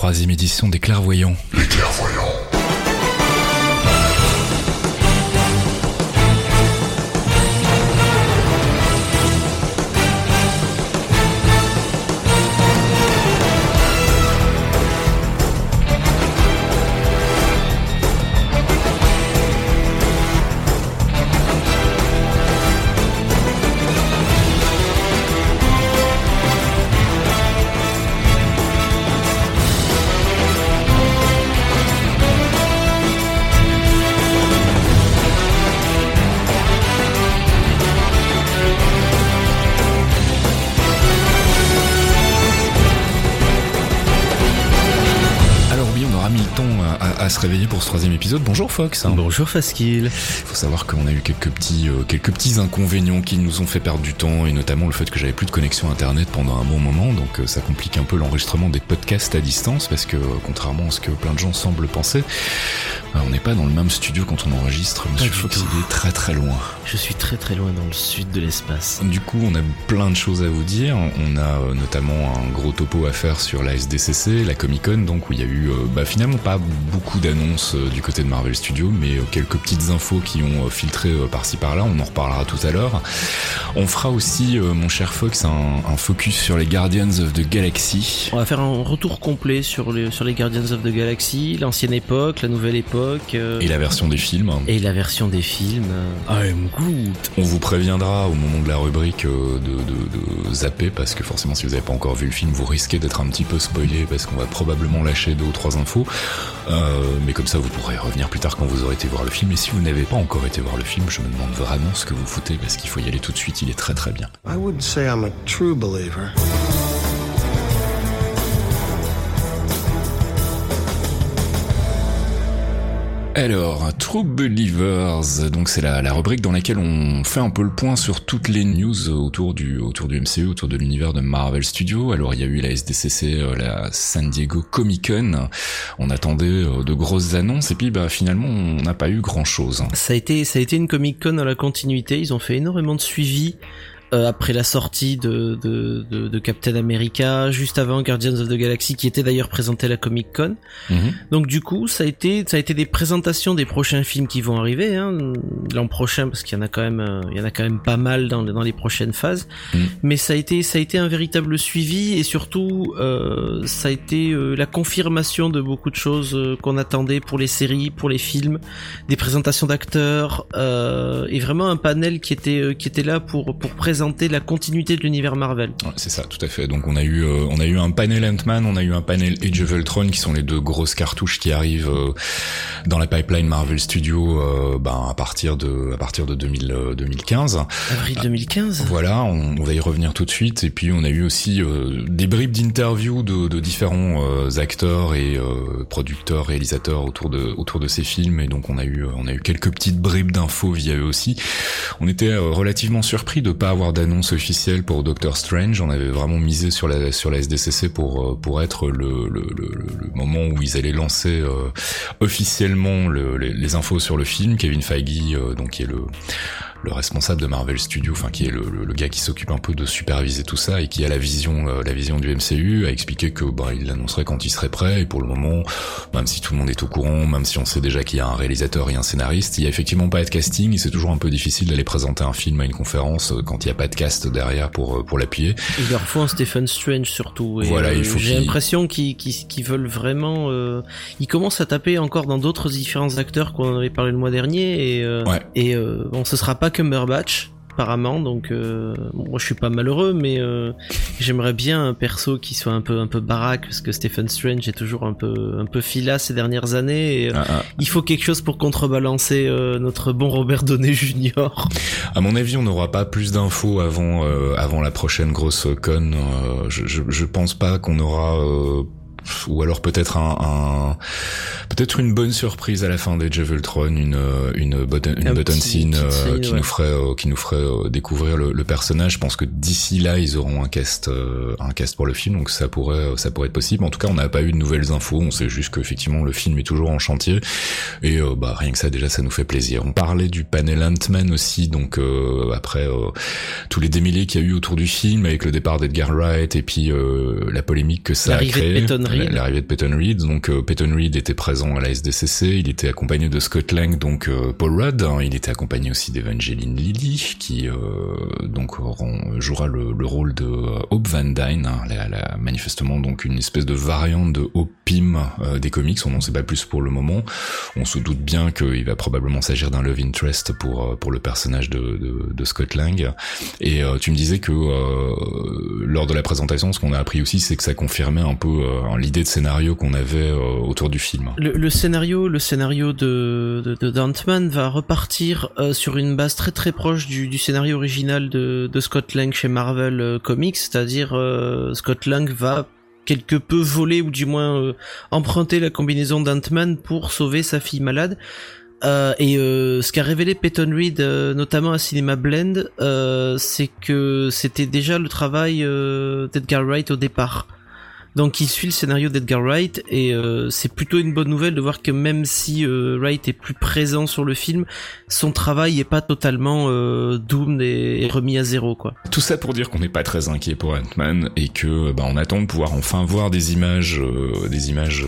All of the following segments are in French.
troisième édition des clairvoyants. Troisième épisode. Bonjour Fox. Bonjour Faskil. Il faut savoir qu'on a eu quelques petits, euh, quelques petits inconvénients qui nous ont fait perdre du temps et notamment le fait que j'avais plus de connexion internet pendant un bon moment. Donc euh, ça complique un peu l'enregistrement des podcasts à distance parce que contrairement à ce que plein de gens semblent penser, euh, on n'est pas dans le même studio quand on enregistre. Monsieur Fox, il est très très loin. Je suis très très loin dans le sud de l'espace. Du coup, on a plein de choses à vous dire. On a notamment un gros topo à faire sur la SDCC, la Comic Con, donc où il y a eu bah, finalement pas beaucoup d'annonces euh, du côté de Marvel Studios, mais euh, quelques petites infos qui ont euh, filtré par-ci par-là. On en reparlera tout à l'heure. On fera aussi, mon cher Fox, un, focus sur les Guardians of the Galaxy. On va faire un retour complet sur les, sur les Guardians of the Galaxy, l'ancienne époque, la nouvelle époque. Et la version des films. Et la version des films. I'm good. On vous préviendra au moment de la rubrique de, de, de zapper, parce que forcément, si vous n'avez pas encore vu le film, vous risquez d'être un petit peu spoilé, parce qu'on va probablement lâcher deux ou trois infos. Euh, mais comme ça, vous pourrez revenir plus tard quand vous aurez été voir le film. Et si vous n'avez pas encore été voir le film, je me demande vraiment ce que vous foutez parce qu'il faut y aller tout de suite. Il est très très bien. I say I'm a true believer. Alors, True Believers, donc c'est la, la, rubrique dans laquelle on fait un peu le point sur toutes les news autour du autour du MCU, autour de l'univers de Marvel Studios. Alors il y a eu la SDCC, euh, la San Diego Comic Con. On attendait euh, de grosses annonces et puis bah finalement on n'a pas eu grand chose. Ça a été ça a été une Comic Con à la continuité. Ils ont fait énormément de suivi. Euh, après la sortie de, de, de, de, Captain America, juste avant Guardians of the Galaxy, qui était d'ailleurs présenté à la Comic Con. Mhm. Donc du coup, ça a été ça a été des présentations des prochains films qui vont arriver hein, l'an prochain, parce qu'il y en a quand même euh, il y en a quand même pas mal dans, dans les prochaines phases. Mhm. Mais ça a été ça a été un véritable suivi et surtout euh, ça a été euh, la confirmation de beaucoup de choses qu'on attendait pour les séries, pour les films, des présentations d'acteurs et vraiment un panel qui était qui était là pour pour présenter la continuité de l'univers Marvel. c'est ça, tout à fait. Donc on a eu euh, on a eu un panel Ant-Man, on a eu un panel Age of Ultron qui sont les deux grosses cartouches qui arrivent euh, dans la pipeline Marvel Studios euh, ben à partir de à partir de 2000, 2015. Avril 2015. Voilà, on, va y revenir tout de suite et puis on a eu aussi des bribes d'interviews de, de, différents acteurs et producteurs, réalisateurs autour de autour de ces films et donc on a eu on a eu quelques petites bribes d'infos via eux aussi. On était relativement surpris de pas avoir d'annonce officielle pour Doctor Strange. On avait vraiment misé sur la sur la SDCC pour euh, pour être le, le, le, le moment où ils allaient lancer euh, officiellement les, les, infos sur le film. Kevin Feige, euh, donc qui est le le responsable de Marvel Studios, enfin qui est le, le, gars qui s'occupe un peu de superviser tout ça et qui a la vision, euh, la vision du MCU, a expliqué que bah il l'annoncerait quand il serait prêt. Et pour le moment, même si tout le monde est au courant, même si on sait déjà qu'il y a un réalisateur et un scénariste, il y a effectivement pas de casting et c'est toujours un peu difficile d'aller présenter un film à une conférence euh, quand il y a pas de cast derrière pour euh, pour l'appuyer. Il leur faut un Stephen Strange surtout. Et voilà, il faut. J'ai l'impression qu'ils qu'ils veulent vraiment. Euh, ils commencent à taper encore dans d'autres différents acteurs qu'on avait parlé le mois dernier et ouais. et bon, ce sera pas Cumberbatch apparemment donc euh, moi je suis pas malheureux mais euh, j'aimerais bien un perso qui soit un peu un peu baraque parce que Stephen Strange est toujours un peu un peu filas ces dernières années et, euh, ah, ah. il faut quelque chose pour contrebalancer notre bon Robert Downey Jr. À mon avis on n'aura pas plus d'infos avant avant la prochaine grosse con je, je, je pense pas qu'on aura ou alors peut-être un, un peut-être une bonne surprise à la fin des of Ultron, une une, button, une button scene, euh, qui, nous ferait, euh, qui nous ferait euh, découvrir le, le, personnage. Je pense que d'ici là, ils auront un cast un cast pour le film, donc ça pourrait ça pourrait être possible. En tout cas, on n'a pas eu de nouvelles infos. On sait juste qu'effectivement le film est toujours en chantier et bah rien que ça déjà ça nous fait plaisir. On parlait du panel Ant-Man aussi, donc après tous les démêlés qu'il y a eu autour du film avec le départ d'Edgar Wright et puis la polémique que ça a créé. L'arrivée de Peyton Reed. Donc Peyton Reed était présent à la SDCC. Il était accompagné de Scott Lang, donc Paul Rudd. Hein. il était accompagné aussi d'Evangeline Lilly, qui donc jouera le, le, rôle de Hope Van Dyne, hein, la, la, manifestement donc une espèce de variante de Hope Pym des comics. On n'en sait pas plus pour le moment. On se doute bien qu'il va probablement s'agir d'un love interest pour pour le personnage de, de, de Scott Lang. Et tu me disais que lors de la présentation, ce qu'on a appris aussi, c'est que ça confirmait un peu euh, l'idée de scénario qu'on avait euh, autour du film. Le, scénario, le scénario de, de, de Dantman va repartir euh, sur une base très très proche du, scénario original de, Scott Lang chez Marvel Comics, c'est-à-dire Scott Lang va quelque peu voler ou du moins emprunter la combinaison d'Ant-Man pour sauver sa fille malade. Euh, et euh, ce qu'a révélé Peyton Reed, euh, notamment à Cinema Blend, c'est que c'était déjà le travail d'Edgar Wright au départ. Donc il suit le scénario d'Edgar Wright et euh, c'est plutôt une bonne nouvelle de voir que même si euh, Wright est plus présent sur le film, son travail est pas totalement euh, doomed et, remis à zéro quoi. Tout ça pour dire qu'on n'est pas très inquiet pour Ant-Man et que bah, on attend de pouvoir enfin voir des images, euh, des images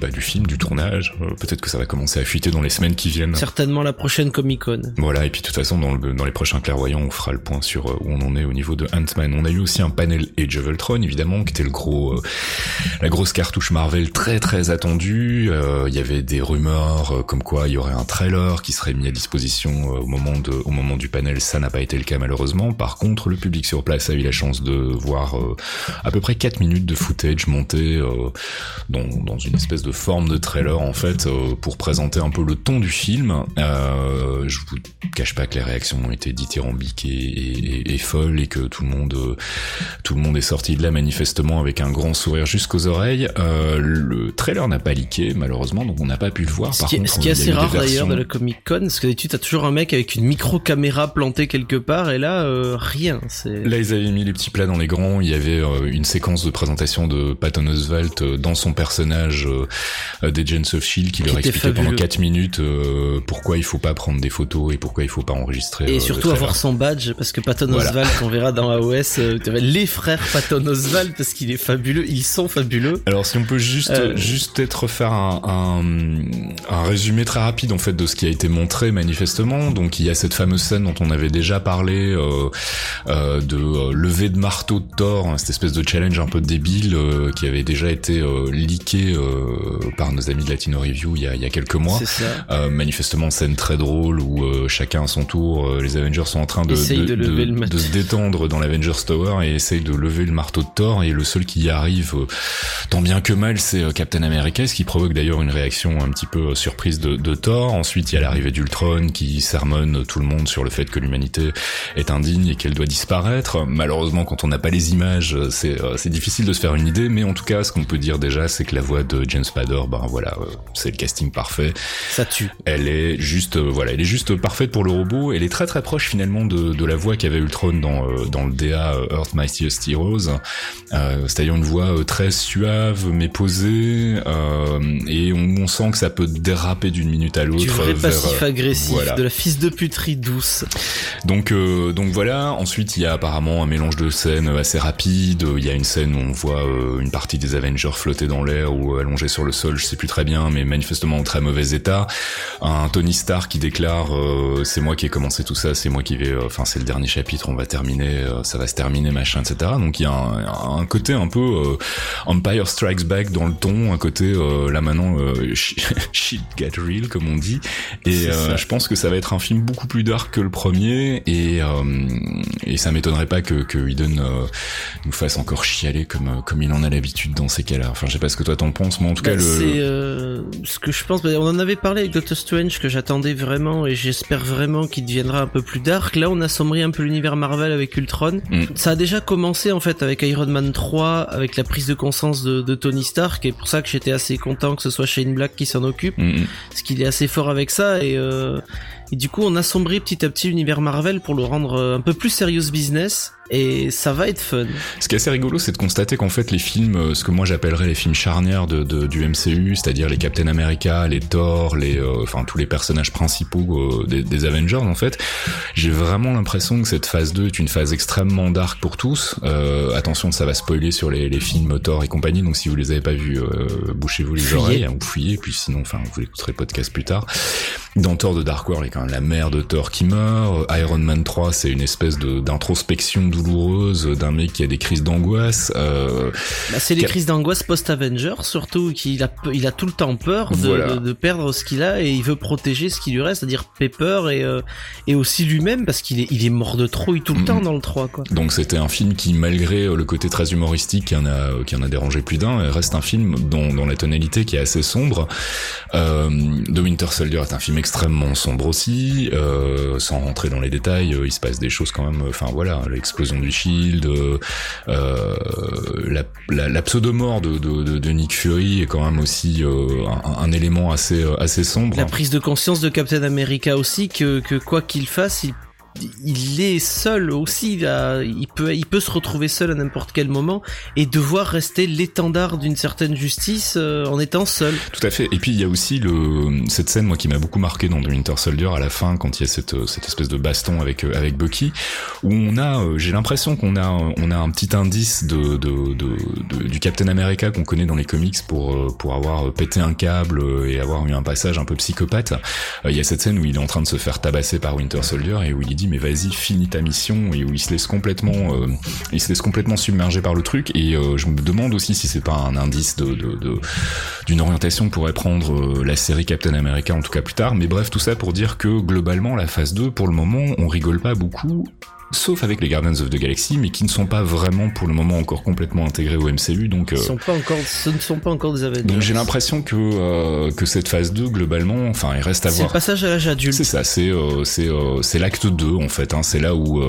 bah, du film, du tournage. Peut-être que ça va commencer à fuiter dans les semaines qui viennent. Certainement la prochaine Comic Con. Voilà et puis de toute façon dans, dans les prochains clairvoyants on fera le point sur où on en est au niveau de Ant-Man. On a eu aussi un panel Age of Ultron évidemment qui était le gros, euh, la grosse cartouche Marvel très très attendue. Euh, il y avait des rumeurs euh, comme quoi il y aurait un trailer qui serait mis à disposition au moment du panel. Ça n'a pas été le cas malheureusement. Par contre, le public sur place a eu la chance de voir à peu près 4 minutes de footage monté dans, une espèce de forme de trailer en fait pour présenter un peu le ton du film. je vous cache pas que les réactions ont été dithyrambiques et, et, et, folles et que tout le monde, tout le monde est sorti de là manifestement avec un grand sourire jusqu'aux oreilles. Euh, le trailer n'a pas leaké malheureusement, donc on n'a pas pu le voir. Ce, qui, ce qui est assez rare d'ailleurs de la Comic Con, parce que tu as toujours un mec avec une micro caméra plantée quelque part, et là euh, rien. Là ils avaient mis les petits plats dans les grands. Il y avait euh, une séquence de présentation de Patton Oswalt dans son personnage des Agents of Shield qui, leur expliquait pendant 4 minutes pourquoi il faut pas prendre des photos et pourquoi il faut pas enregistrer. Et surtout avoir son badge parce que Patton Oswalt, on verra dans AOS, les frères Patton Oswalt parce qu'il est fabuleux, ils sont fabuleux. Alors si on peut juste euh, juste être faire un, un, un, résumé très rapide en fait de ce qui a été montré manifestement. Donc il y a cette fameuse scène dont on avait déjà parlé euh, euh, de euh, lever de marteau de Thor, hein, cette espèce de challenge un peu débile euh, qui avait déjà été leaké par nos amis de Latino Review il y a, il y a quelques mois. Ça. manifestement scène très drôle où chacun à son tour, les Avengers sont en train de, de, de, de se détendre dans l'Avengers Tower et essayent de lever le marteau de Thor et le seul qui y arrive euh, tant bien que mal, c'est euh, Captain America, ce qui provoque d'ailleurs une réaction un petit peu euh, surprise de, de Thor. Ensuite, il y a l'arrivée d'Ultron qui sermonne tout le monde sur le fait que l'humanité est indigne et qu'elle doit disparaître. Malheureusement, quand on n'a pas les images, c'est c'est difficile de se faire une idée, mais en tout cas, ce qu'on peut dire déjà, c'est que la voix de James Spader, ben voilà, c'est le casting parfait. Ça tue. Elle est juste, voilà, elle est juste parfaite pour le robot. Elle est très très proche finalement de, de la voix qu'avait Ultron dans dans le DA Earth Mightiest Heroes. Euh, c'est-à-dire une voix euh, très suave mais posée euh, et on, on, sent que ça peut déraper d'une minute à l'autre. Du vrai passif agressif, de la fils de puterie douce. Donc donc voilà. Ensuite il y a apparemment un mélange de scènes assez rapide. Il y a une scène où on voit une partie des Avengers flotter dans l'air ou allongés sur le sol, je sais plus très bien, mais manifestement en très mauvais état. Un Tony Stark qui déclare c'est moi qui ai commencé tout ça, c'est moi qui vais, enfin c'est le dernier chapitre, on va terminer, ça va se terminer machin, etc. Donc il y a un, un côté un peu euh, Empire Strikes Back dans le ton, un côté euh, là maintenant euh, shit get real comme on dit. Et je pense que ça va être un film beaucoup plus dark que le premier et et ça m'étonnerait pas que que Whedon nous fasse encore chialer comme comme il en a l'habitude dans ces cas-là. Enfin, je sais pas ce que toi t'en penses, mais en tout cas bah, c'est ce que je pense. On en avait parlé avec Doctor Strange que j'attendais vraiment et j'espère vraiment qu'il deviendra un peu plus dark. Là, on assombrit un peu l'univers Marvel avec Ultron. Mm. Ça a déjà commencé en fait avec Iron Man 3 avec la prise de conscience de, de, Tony Stark et pour ça que j'étais assez content que ce soit Shane Black qui s'en occupe, mm, mm. parce qu'il est assez fort avec ça et euh, Et du coup, on assombrit petit à petit l'univers Marvel pour le rendre un peu plus serious business et ça va être fun. Ce qui est assez rigolo, c'est de constater qu'en fait les films, euh, ce que moi j'appellerais les films charnières de, de, du MCU, c'est-à-dire les Captain America, les Thor, les, euh, enfin tous les personnages principaux euh, des, des, Avengers, en fait, j'ai vraiment l'impression que cette phase 2 est une phase extrêmement dark pour tous. attention, ça va spoiler sur les, les, films Thor et compagnie, donc si vous les avez pas vus, bouchez-vous les oreilles, hein, ou fuyez, puis sinon, enfin vous écouterez le podcast plus tard. Dans Thor de Dark World, il y a quand même la mère de Thor qui meurt. Iron Man 3, c'est une espèce d'introspection douloureuse d'un mec qui a des crises d'angoisse. Euh, bah, c'est les crises d'angoisse post-Avenger, surtout qu'il a, il a tout le temps peur de, de, perdre ce qu'il a et il veut protéger ce qui lui reste, c'est-à-dire Pepper et, euh, et aussi lui-même parce qu'il est, il est mort de trouille tout le temps dans le 3. Quoi. Donc c'était un film qui, malgré euh, le côté très humoristique qui en a, qui en a dérangé plus d'un, reste un film dont, dont la tonalité qui est assez sombre. Euh, The Winter Soldier est un film extrêmement sombre aussi. Sans rentrer dans les détails, il se passe des choses quand même. Enfin voilà, l'explosion du Shield, euh, euh, la, la, pseudo-mort de, Nick Fury est quand même aussi euh, un, un, élément assez assez sombre. La prise de conscience de Captain America aussi que, que quoi qu'il fasse, il il est seul aussi, il peut, il peut se retrouver seul à n'importe quel moment et devoir rester l'étendard d'une certaine justice euh, en étant seul. Tout à fait. Et puis il y a aussi le, cette scène moi qui m'a beaucoup marqué dans The Winter Soldier à la fin quand il y a cette, cette espèce de baston avec euh, avec Bucky où on a, euh, j'ai l'impression qu'on a, on a un petit indice de, de, de, du Captain America qu'on connaît dans les comics pour pour avoir pété un câble et avoir eu un passage un peu psychopathe. Il y a cette scène où il est en train de se faire tabasser par Winter Soldier et où il dit mais vas-y finis ta mission et où il se laisse complètement euh, il se laisse complètement submerger par le truc et euh, je me demande aussi si c'est pas un indice de d'une orientation que pourrait prendre euh, la série Captain America en tout cas plus tard mais bref tout ça pour dire que globalement la phase 2 pour le moment on rigole pas beaucoup sauf avec les Guardians of the Galaxy, mais qui ne sont pas vraiment pour le moment encore complètement intégrés au MCU. Donc, euh, sont pas encore, ce ne sont pas encore des Avengers. Donc j'ai l'impression que euh, que cette phase 2 globalement, enfin, il reste à voir. C'est le passage à l'âge adulte. C'est ça, c'est euh, c'est c'est l'acte 2 en fait. Hein, c'est là où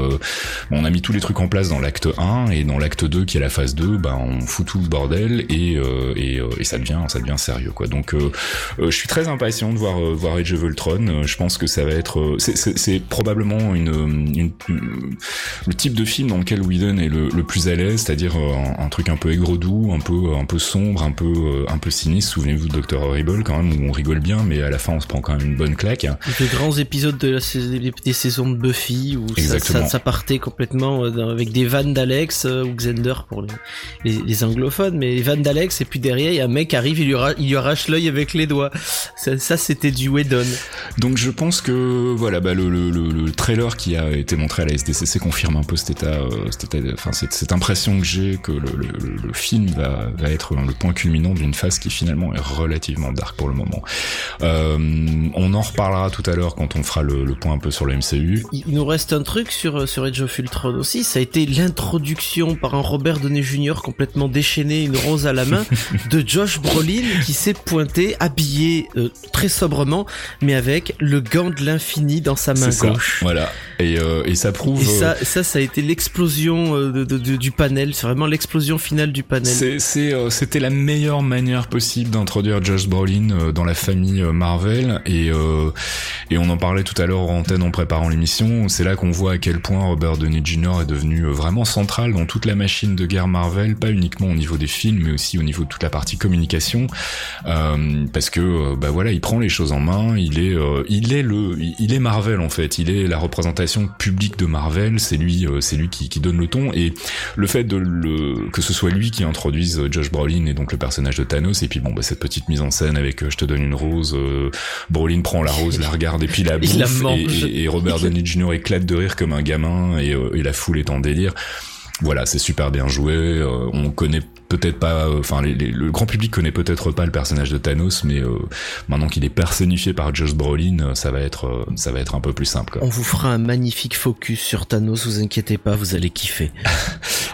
on a mis tous les trucs en place dans l'acte 1 et dans l'acte 2 qui est la phase 2, bah on fout tout le bordel et et, et ça devient ça devient sérieux quoi. Donc je suis très impatient de voir voir Age of Ultron. je pense que ça va être c'est probablement une, une le type de film dans lequel Whedon est le, plus à l'aise, c'est-à-dire euh, un, truc un peu aigre-doux, un peu un peu sombre, un peu euh, un peu sinistre. Souvenez-vous de Dr Horrible quand même où on rigole bien, mais à la fin on se prend quand même une bonne claque. Les grands épisodes de la, des saisons de Buffy où ça, ça, partait complètement euh, avec des vannes d'Alex ou Xander pour les, les, anglophones, mais les vannes d'Alex et puis derrière il y a un mec qui arrive, il lui, il lui arrache l'œil avec les doigts. Ça, ça c'était du Whedon. Donc je pense que voilà bah, le, le, le, trailer qui a été montré à la SDC c'est confirme un peu cet état, euh, cet état enfin cette, cette, impression que j'ai que le, le, le, film va, va être le point culminant d'une phase qui finalement est relativement dark pour le moment. Euh, on en reparlera tout à l'heure quand on fera le, point un peu sur le MCU. Il nous reste un truc sur sur Age of Ultron aussi, ça a été l'introduction par un Robert Downey Jr. complètement déchaîné, une rose à la main, de Josh Brolin qui s'est pointé habillé euh, très sobrement, mais avec le gant de l'infini dans sa main gauche. voilà. Et, euh, et ça prouve ça, ça, ça a été l'explosion euh, de, de, du panel. C'est vraiment l'explosion finale du panel. Euh, c'était la meilleure manière possible d'introduire Josh Brolin euh, dans la famille Marvel. Et, et on en parlait tout à l'heure en antenne en préparant l'émission. C'est là qu'on voit à quel point Robert Downey Jr. est devenu vraiment central dans toute la machine de guerre Marvel, pas uniquement au niveau des films, mais aussi au niveau de toute la partie communication. parce que, bah voilà, il prend les choses en main. Il est, il est le, il est Marvel en fait. Il est la représentation publique de Marvel c'est lui, euh, c'est lui qui, qui, donne le ton. Et le fait de le, que ce soit lui qui introduise euh, Josh Brolin et donc le personnage de Thanos, et puis bon, bah, cette petite mise en scène avec euh, je te donne une rose, Brolin prend la rose, la regarde et puis la bouffe, et, Robert Downey Jr. éclate de rire comme un gamin et, et la foule est en délire voilà, c'est super bien joué. on connaît peut-être pas, euh, enfin le grand public connaît peut-être pas le personnage de Thanos, mais euh, maintenant qu'il est personnifié par Josh Brolin, euh, ça va être, ça va être un peu plus simple. On vous fera un magnifique focus sur Thanos, vous inquiétez pas, vous allez kiffer.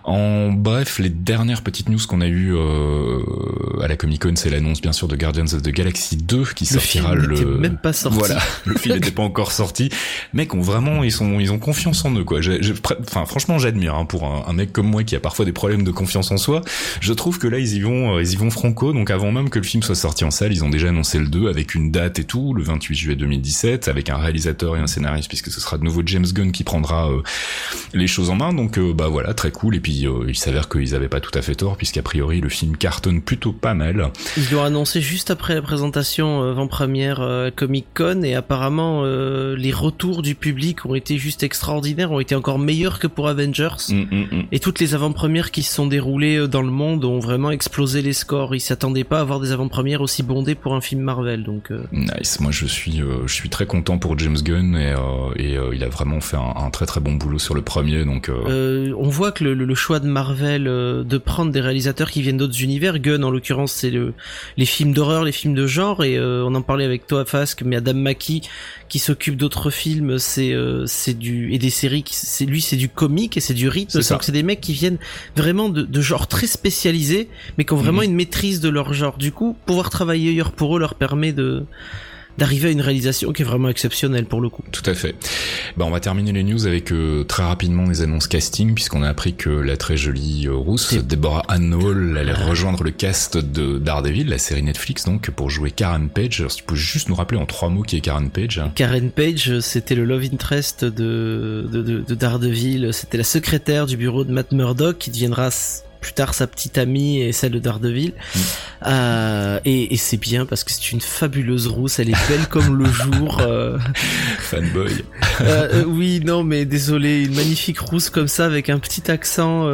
En bref, les dernières petites news qu'on a eues à la Comic Con, c'est l'annonce bien sûr de Guardians of the Galaxy 2 qui sortira le. Film même pas sorti. Voilà, le film n'était pas encore sorti. Mec, ont vraiment, ils sont, ils ont confiance en eux quoi. Enfin, franchement, j'admire hein, pour un, un, mec comme moi qui a parfois des problèmes de confiance en soi. Je trouve que là, ils y vont, ils y vont franco. Donc avant même que le film soit sorti en salle, ils ont déjà annoncé le 2 avec une date et tout, le 28 juillet 2017, avec un réalisateur et un scénariste puisque ce sera de nouveau James Gunn qui prendra euh, les choses en main. Donc euh, bah voilà, très cool. Et puis euh, il s'avère qu'ils avaient pas tout à fait tort puisqu'a priori le film cartonne plutôt pas mal. Ils l'ont annoncé juste après la présentation avant-première Comic Con et apparemment les retours du public ont été juste extraordinaires, ont été encore meilleurs que pour Avengers. Mm, mm, mm. Et toutes les avant-premières qui se sont déroulées dans le monde ont vraiment explosé les scores. Ils s'attendaient pas à avoir des avant-premières aussi bondées pour un film Marvel. Donc nice. Moi je suis je suis très content pour James Gunn et, et il a vraiment fait un, un, très très bon boulot sur le premier. Donc on voit que le, le, choix de Marvel de prendre des réalisateurs qui viennent d'autres univers, Gunn en l'occurrence c'est le, les films d'horreur, les films de genre et on en parlait avec toi Fask, mais Adam Mackie qui s'occupe d'autres films, c'est c'est du et des séries, c'est lui c'est du comique et c'est du rythme. Donc c'est des mecs qui viennent vraiment de, de genre très spécialisés, mais qui ont vraiment mhm. une maîtrise de leur genre. Du coup, pouvoir travailler ailleurs pour eux leur permet de d'arriver à une réalisation qui est vraiment exceptionnelle pour le coup. Tout à fait. Bah, on va terminer les news avec euh, très rapidement les annonces casting puisqu'on a appris que la très jolie euh, rousse Deborah Ann Hall allait rejoindre le cast de Daredevil, la série Netflix donc pour jouer Karen Page. Alors, si tu peux juste nous rappeler en trois mots qui est Karen Page. Karen Page, c'était le love interest de, de, de, de Daredevil, c'était la secrétaire du bureau de Matt Murdock qui deviendra plus tard sa petite amie et celle de Daredevil. Mm. Euh, et, et c'est bien parce que c'est une fabuleuse rousse, elle est belle comme le jour. Euh... Fanboy. Euh, oui, non, mais désolé, une magnifique rousse comme ça avec un petit accent.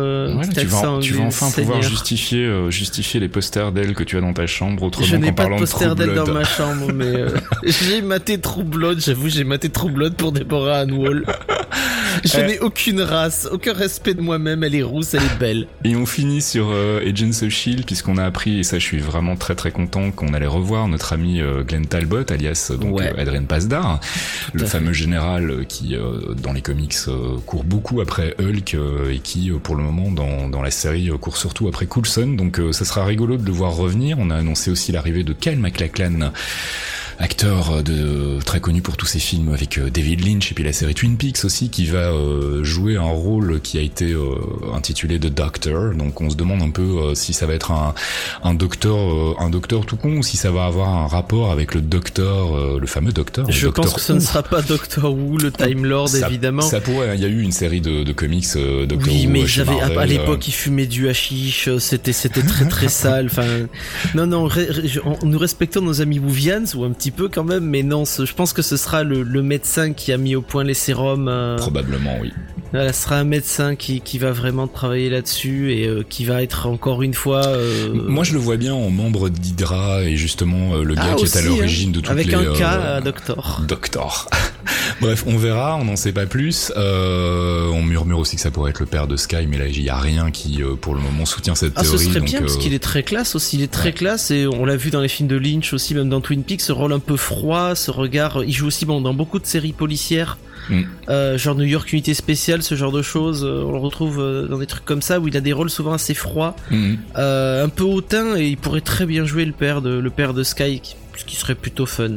Tu, vas, tu vas enfin pouvoir justifier, justifier les posters d'elle que tu as dans ta chambre autrement Je n'ai pas de poster d'elle dans ma chambre, mais j'ai maté True Blood, j'avoue, j'ai maté True Blood pour Deborah Ann Wall. Je n'ai aucune race, aucun respect de moi-même, elle est rousse, elle est belle. Et on finit sur euh, Agents of Shield puisqu'on a appris et ça je suis vraiment très très content qu'on allait revoir notre ami euh, Glenn Talbot alias donc euh, Adrien Pasdar, le fameux général qui dans les comics court beaucoup après Hulk et qui pour le moment dans, dans la série court surtout après Coulson. Donc ça sera rigolo de le voir revenir. On a annoncé aussi l'arrivée de Kyle MacLachlan acteur de très connu pour tous ses films avec euh, David Lynch et puis la série Twin Peaks aussi qui va euh, jouer un rôle qui a été euh, intitulé The Doctor. Donc on se demande un peu si ça va être un, un docteur un docteur tout con ou si ça va avoir un rapport avec le docteur le fameux docteur. Je pense que ce ne sera pas Doctor Who le Time Lord évidemment. Ça pourrait. Il y a eu une série de, de comics Doctor oui, Who. mais j'avais à, l'époque il fumait du hashish. C'était c'était très très sale. Enfin non non nous respectons nos amis Wouvians ou un petit peu quand même, mais non, je pense que ce sera le, médecin qui a mis au point les sérums. Euh, Probablement, oui. Voilà, ce sera un médecin qui, qui va vraiment travailler là-dessus et euh, qui va être encore une fois. Euh, Moi, je le vois bien en membre d'Hydra et justement le gars ah, qui est à l'origine de toutes Avec les. Avec un cas, Doctor. Doctor. Bref, on verra, on n'en sait pas plus. Murmure aussi que ça pourrait être le père de Sky, mais là, il y a rien qui, pour le moment, soutient cette ah, théorie. Ce serait donc, bien parce qu'il est très classe aussi. Il est très classe et on l'a vu dans les films de Lynch aussi, même dans Twin Peaks, ce rôle un peu froid, ce regard. Il joue aussi bon dans beaucoup de séries policières, mm. euh, genre New York Unité Spéciale, ce genre de choses. Euh, on le retrouve euh, dans des trucs comme ça où il a des rôles souvent assez froids, mm. un peu hautain et il pourrait très bien jouer le père de le père de Sky ce qui serait plutôt fun.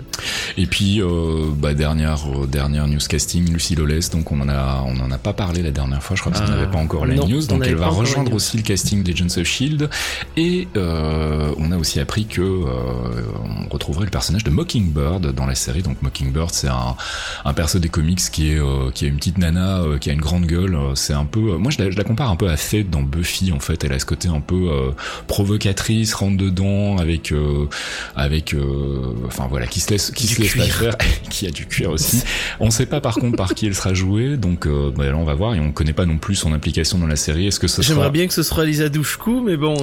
Et puis euh, bah, dernière euh, dernière newscasting Lucie Loles donc on en a on en a pas parlé la dernière fois. Je crois parce qu'on n'avait pas encore la news. donc elle va rejoindre aussi le casting des Agents of Shield et euh, on a aussi appris que euh, on retrouverait le personnage de Mockingbird dans la série. Donc Mockingbird c'est un un perso des comics qui est euh, qui a une petite nana euh, qui a une grande gueule. C'est un peu moi je la, je la, compare un peu à Fate dans Buffy en fait. Elle a ce côté un peu provocatrice rentre dedans avec avec enfin voilà, qui se laisse, qui se laisse pas faire, qui a du cuir aussi. on sait pas par contre par qui elle sera jouée, donc euh, bah, là on va voir et on connaît pas non plus son implication dans la série. Est-ce que ce J'aimerais bien que ce soit Lisa Douchkou, mais bon,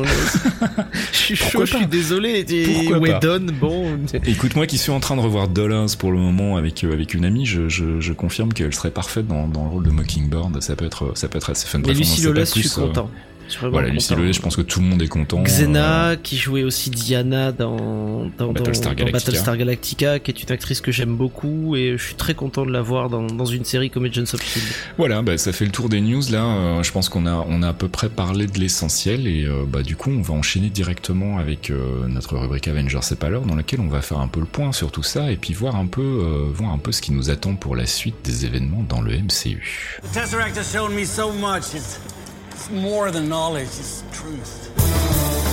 je suis chaud, je suis désolé. Whedon, bon. Écoute-moi, qui suis en train de revoir Dollars pour le moment avec euh, avec une amie, je, je, je confirme qu'elle serait parfaite dans, dans le rôle de Mockingbird. Ça peut être ça peut être assez fun. Mais Lucie Lola, je suis content. Voilà, Lucy Lewis, je pense que tout le monde est content. Xena, qui jouait aussi Diana dans, dans, Battlestar, Galactica. qui est une actrice que j'aime beaucoup et je suis très content de la voir dans, dans une série comme Agents of Shield. Voilà, bah, ça fait le tour des news là. je pense qu'on a on a à peu près parlé de l'essentiel et bah du coup on va enchaîner directement avec notre rubrique Avengers c'est pas l'heure dans laquelle on va faire un peu le point sur tout ça et puis voir un peu voir un peu ce qui nous attend pour la suite des événements dans le MCU. The It's more than knowledge, it's truth.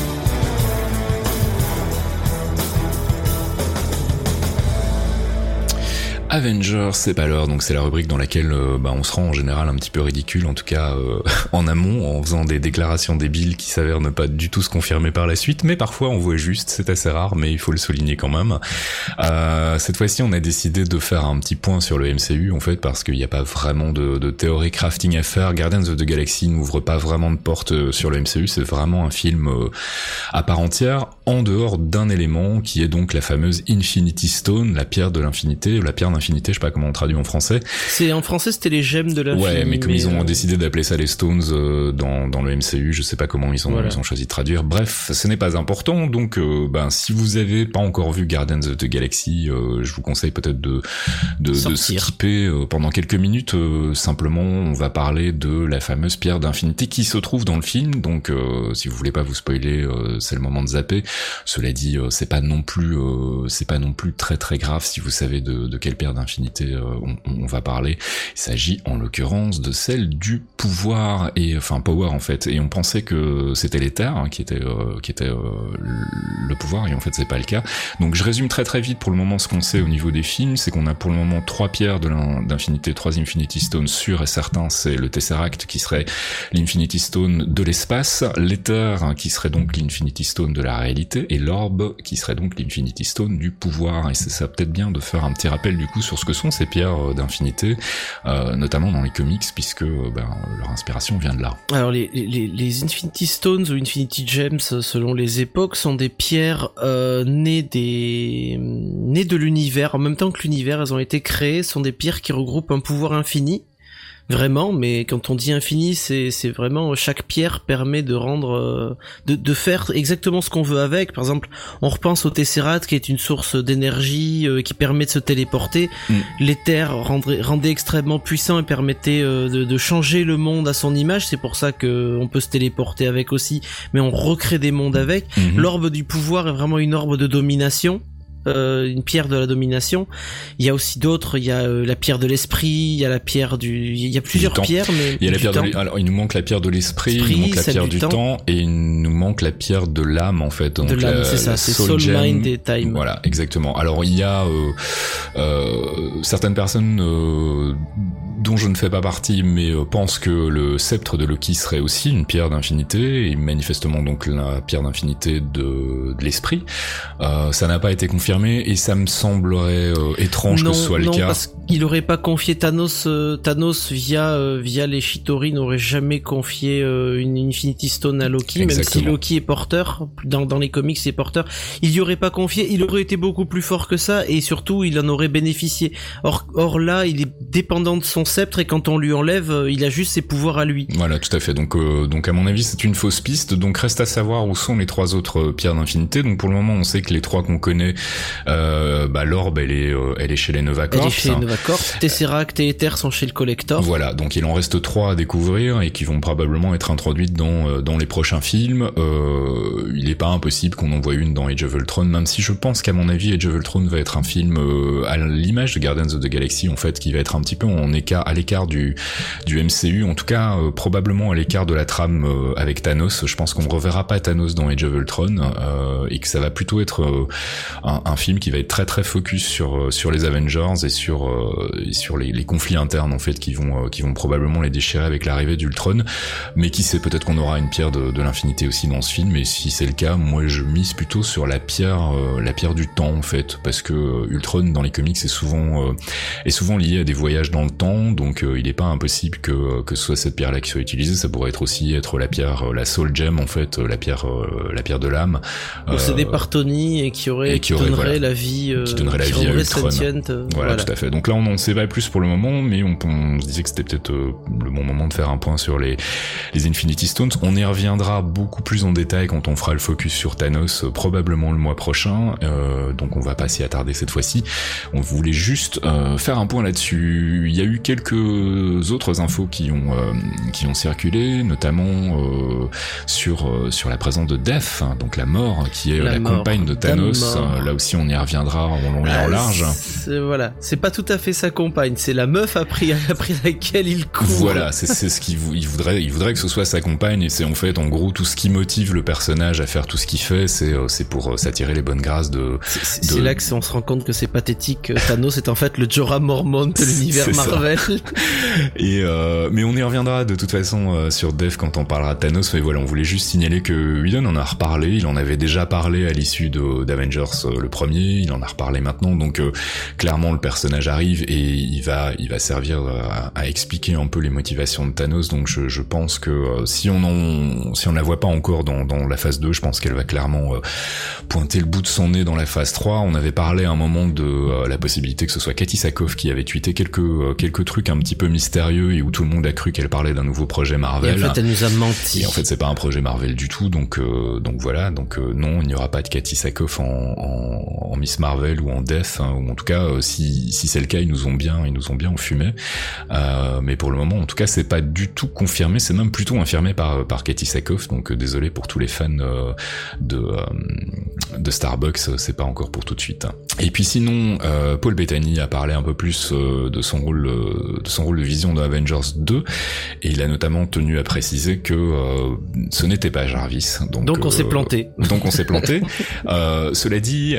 Avengers, c'est pas l'heure, donc c'est la rubrique dans laquelle euh, bah, on se rend en général un petit peu ridicule, en tout cas euh, en amont, en faisant des déclarations débiles qui s'avèrent ne pas du tout se confirmer par la suite, mais parfois on voit juste, c'est assez rare, mais il faut le souligner quand même. Euh, cette fois-ci, on a décidé de faire un petit point sur le MCU, en fait, parce qu'il n'y a pas vraiment de, de, théorie crafting à faire. Guardians of the Galaxy n'ouvre pas vraiment de porte sur le MCU, c'est vraiment un film à part entière, en dehors d'un élément qui est donc la fameuse Infinity Stone, la pierre de l'infinité, la pierre d'infinité je sais pas comment on traduit en français. C'est en français c'était les gemmes de la. Ouais, mais comme ils ont euh, décidé d'appeler ça les Stones euh, dans dans le MCU, je sais pas comment ils ont ils ont choisi de traduire. Bref, ce n'est pas important. Donc, euh, ben si vous avez pas encore vu Guardians of the Galaxy, je vous conseille peut-être de de, de skipper pendant quelques minutes. simplement, on va parler de la fameuse pierre d'infinité qui se trouve dans le film. Donc, si vous voulez pas vous spoiler, c'est le moment de zapper. Cela dit, c'est pas non plus c'est pas non plus très très grave si vous savez de, de quelle pierre d'infinité euh, on, va parler. Il s'agit en l'occurrence de celle du pouvoir et enfin power en fait. Et on pensait que c'était l'éther hein, qui était euh, qui était euh, le pouvoir et en fait c'est pas le cas. Donc je résume très très vite pour le moment ce qu'on sait au niveau des films, c'est qu'on a pour le moment trois pierres de d'infinité, trois Infinity Stones sûrs et certains. C'est le Tesseract qui serait l'Infinity Stone de l'espace, l'éther hein, qui serait donc l'Infinity Stone de la réalité et l'orbe qui serait donc l'Infinity Stone du pouvoir. Et c'est ça peut-être bien de faire un petit rappel du coup sur ce que sont ces pierres euh, d'infinité, euh, notamment dans les comics, puisque euh, ben, leur inspiration vient de là. Alors les, Infinity Stones ou Infinity Gems, selon les époques, sont des pierres nées des nées de l'univers. En même temps que l'univers, elles ont été créées, sont des pierres qui regroupent un pouvoir infini vraiment, mais quand on dit infini, c'est c'est vraiment chaque pierre permet de rendre, euh, de, de faire exactement ce qu'on veut avec. Par exemple, on repense au Tesseract qui est une source d'énergie euh, qui permet de se téléporter. Mm. L'éther rendait, rendait extrêmement puissant et permettait euh, de, de, changer le monde à son image. C'est pour ça que on peut se téléporter avec aussi, mais on recrée des mondes avec. Mm-hmm. L'orbe du pouvoir est vraiment une orbe de domination. Euh, une pierre de la domination. Il y a aussi d'autres. Il y a euh, la pierre de l'esprit. Il y a la pierre du. Il y a plusieurs pierres, mais il y a la pierre de alors il nous manque la pierre de l'esprit, il nous manque la pierre du temps. et il nous manque la pierre de l'âme en fait. Donc de l'âme, c'est ça, c'est Soul, Mind et Time. Voilà, exactement. Alors il y a euh, euh certaines personnes dont je ne fais pas partie, mais euh, pense que le sceptre de Loki serait aussi une pierre d'infinité, et manifestement donc la pierre d'infinité de, de l'esprit. Euh, ça n'a pas été confirmé, et ça me semblerait euh, étrange que ce soit le cas. Parce qu'il aurait pas confié Thanos, Thanos via via les Shitori n'aurait jamais confié une Infinity Stone à Loki, même si Loki est porteur dans dans les comics, c'est porteur. Il y aurait pas confié, il aurait été beaucoup plus fort que ça, et surtout il en aurait bénéficié. Or or là, il est dépendant de son et quand on lui enlève, euh, il a juste ses pouvoirs à lui. Voilà, tout à fait. Donc, euh, donc à mon avis, c'est une fausse piste. Donc reste à savoir où sont les trois autres euh, pierres d'infinité. Donc pour le moment, on sait que les trois qu'on connaît, euh, bah l'orbe, elle est, elle est chez les Nova Corps. Elle est chez les Nova Corps. Tesseract et Ether sont chez le Collector. Voilà, donc il en reste trois à découvrir et qui vont probablement être introduites dans dans les prochains films. Il n'est pas impossible qu'on en voit une dans Age of Ultron, même si je pense qu'à mon avis, Age of Ultron va être un film à l'image de Guardians of the Galaxy en fait, qui va être un petit peu en écart à l'écart du, du MCU, en tout cas euh, probablement à l'écart de la trame euh, avec Thanos. Je pense qu'on ne reverra pas Thanos dans Age of Ultron euh, et que ça va plutôt être un, film qui va être très très focus sur sur les Avengers et sur sur les, les, conflits internes en fait qui vont qui vont probablement les déchirer avec l'arrivée d'Ultron. Mais qui sait, peut-être qu'on aura une pierre de, de l'infinité aussi dans ce film. Et si c'est le cas, moi je mise plutôt sur la pierre la pierre du temps en fait, parce que Ultron dans les comics est souvent est souvent lié à des voyages dans le temps, donc il n'est pas impossible que que ce soit cette pierre-là qui soit utilisée. Ça pourrait être aussi être la pierre, la soul gem en fait, la pierre, la pierre de l'âme. c'est des partonies et qui aurait, qui, donnerait la vie, qui donnerait la vie à Ultron. Voilà, tout à fait. Donc là, on n'en sait pas plus pour le moment, mais on, on se disait que c'était peut-être le bon moment de faire un point sur les les Infinity Stones. On y reviendra beaucoup plus en détail quand on fera le focus sur Thanos, probablement le mois prochain. donc on va pas s'y attarder cette fois-ci. On voulait juste euh, faire un point là-dessus. Il y a eu quelques autres infos qui ont euh, qui ont circulé, notamment euh, sur sur la présence de Death, hein, donc la mort, qui est la, compagne de Thanos. là aussi, on y reviendra en long et en large. Voilà, c'est pas tout à fait sa compagne, c'est la meuf après après laquelle il court. Voilà, c'est ce qu'il il voudrait il voudrait que ce soit sa compagne et c'est en fait en gros tout ce qui motive le personnage à faire tout ce qu'il fait, c'est c'est pour s'attirer les bonnes grâces de. C'est là que on se rend compte que c'est pathétique. Thanos est en fait le Jorah Mormont de l'univers Marvel. Et euh, mais on y reviendra de toute façon euh, sur Dev quand on parlera de Thanos. Mais voilà, on voulait juste signaler que Whedon en a reparlé. Il en avait déjà parlé à l'issue d'Avengers euh, le premier. Il en a reparlé maintenant. Donc clairement le personnage arrive et il va il va servir à, expliquer un peu les motivations de Thanos. Donc je, je pense que si on en, si on la voit pas encore dans, dans la phase 2, je pense qu'elle va clairement pointer le bout de son nez dans la phase 3. On avait parlé à un moment de euh, la possibilité que ce soit Cathy Sakoff qui avait tweeté quelques euh, quelques trucs un petit peu mystérieux et où tout le monde a cru qu'elle parlait d'un nouveau projet Marvel. Et en fait, elle nous a menti. Et en fait, c'est pas un projet Marvel du tout. Donc euh, donc voilà. Donc non, il n'y aura pas de Cathy Sakoff en, en, en Miss Marvel ou en Death. Hein, ou en tout cas, si si c'est le cas, ils nous ont bien ils nous ont bien enfumé. mais pour le moment, en tout cas, c'est pas du tout confirmé. C'est même plutôt infirmé par par Cathy Sakoff. Donc désolé pour tous les fans de de Starbucks, c'est pas encore pour tout de suite. Et puis sinon, euh, Paul Bettany a parlé un peu plus euh, de son rôle euh, de son rôle de vision de Avengers 2 et il a notamment tenu à préciser que ce n'était pas Jarvis. Donc, donc on s'est planté. Donc on s'est planté. cela dit,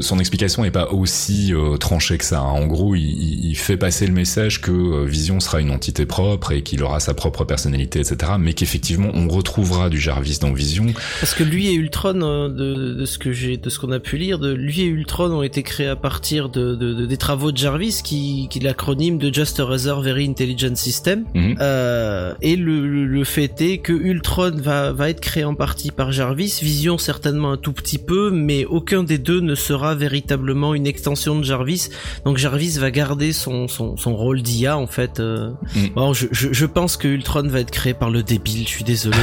son explication n'est pas aussi tranchée que ça. Hein. En gros, il, il, fait passer le message que Vision sera une entité propre et qu'il aura sa propre personnalité, etc. Mais qu'effectivement, on retrouvera du Jarvis dans Vision. Parce que lui et Ultron, de, de ce que j'ai, de ce qu'on a pu lire, de lui et Ultron ont été créés à partir de, de, des travaux de Jarvis, qui, qui l'acronyme de Just a Rather Very Intelligent System. Mhm. Euh, et le, le, fait est que Ultron va, va être créé en partie par Jarvis, Vision certainement un tout petit peu, mais aucun des deux ne sera véritablement une extension de Jarvis. Donc Jarvis va garder son, son, son rôle d'IA en fait. Euh. Mhm. Bon, je, je, je, pense que Ultron va être créé par le débile. Je suis désolé,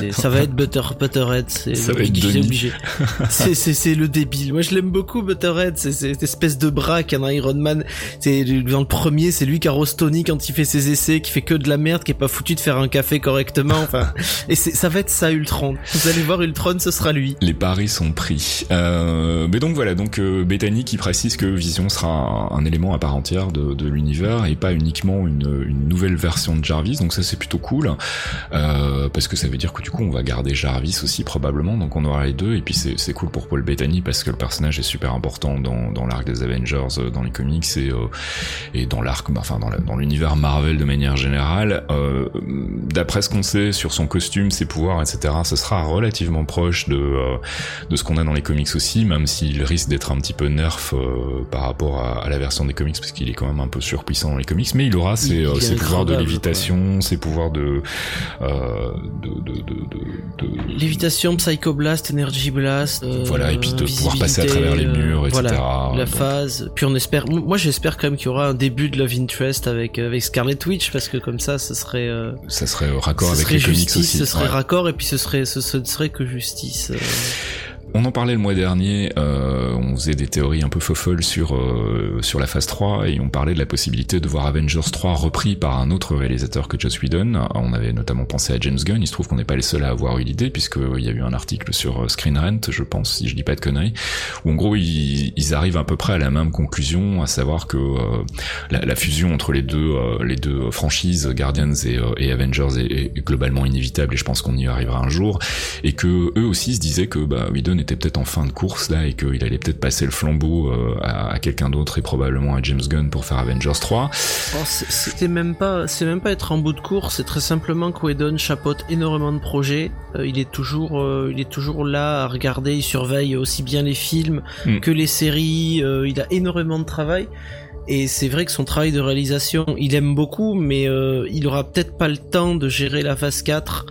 mais ça va être Butter, Butterhead. C'est obligé. c'est le débile. Moi je l'aime beaucoup Butterhead c'est cette espèce de braque un Iron Man. C'est dans le premier, c'est lui qui Tony quand il fait ses essais, qui fait que de la merde, qui est pas foutu de faire un café correctement. Enfin, et ça va être ça Ultron. Vous allez voir Ultron, ce sera lui. Les paris sont pris. Euh, mais donc voilà, donc euh, Bethany qui précise que Vision sera un, élément à part entière de, l'univers et pas uniquement une, nouvelle version de Jarvis. Donc ça c'est plutôt cool euh, parce que ça veut dire que du coup on va garder Jarvis aussi probablement. Donc on aura les deux et puis c'est cool pour Paul Bethany parce que le personnage est super important dans, dans l'arc des Avengers, dans les comics et, et dans l'arc, bah, enfin dans l'univers Marvel de manière générale. Euh, D'après ce qu'on sait sur son costume, ses pouvoirs, etc., ce sera relativement proche de, euh, de ce qu'on a dans les comics aussi, même s'il risque d'être un petit peu nerf par rapport à, à, la version des comics, parce qu'il est quand même un peu surpuissant dans les comics, mais il aura ses, ses pouvoirs de lévitation, ses pouvoirs de, de, de, de, de, lévitation, Psycho Blast, Energy Blast. voilà, et puis de pouvoir passer à travers les murs, etc. Voilà, la phase. Puis on espère. Moi, j'espère quand même qu'il y aura un début de Love Interest avec avec Scarlet Witch parce que comme ça, ce serait. Euh, ça serait raccord avec les comics aussi. Ce serait raccord et puis ce serait ce, ce serait que justice. Euh. On en parlait le mois dernier, euh, on faisait des théories un peu folles sur euh, sur la phase 3 et on parlait de la possibilité de voir Avengers 3 repris par un autre réalisateur que Joss Whedon. On avait notamment pensé à James Gunn, il se trouve qu'on n'est pas les seuls à avoir eu l'idée puisqu'il y a eu un article sur euh, Screen Rant, je pense, si je dis pas de conneries, où en gros ils, ils arrivent à peu près à la même conclusion, à savoir que euh, la, la, fusion entre les deux les deux franchises, Guardians et, et Avengers, est, est, globalement inévitable et je pense qu'on y arrivera un jour, et que eux aussi se disaient que bah, Whedon était peut-être en fin de course là et qu'il allait peut-être passer le flambeau euh, à, quelqu'un d'autre et probablement à James Gunn pour faire Avengers 3. c'était même pas, c'est même pas être en bout de course, c'est très simplement que Whedon chapeaute énormément de projets. Euh, il est toujours, euh, il est toujours là à regarder, il surveille aussi bien les films hmm. que les séries. il a énormément de travail. Et c'est vrai que son travail de réalisation, il aime beaucoup, mais il aura peut-être pas le temps de gérer la phase 4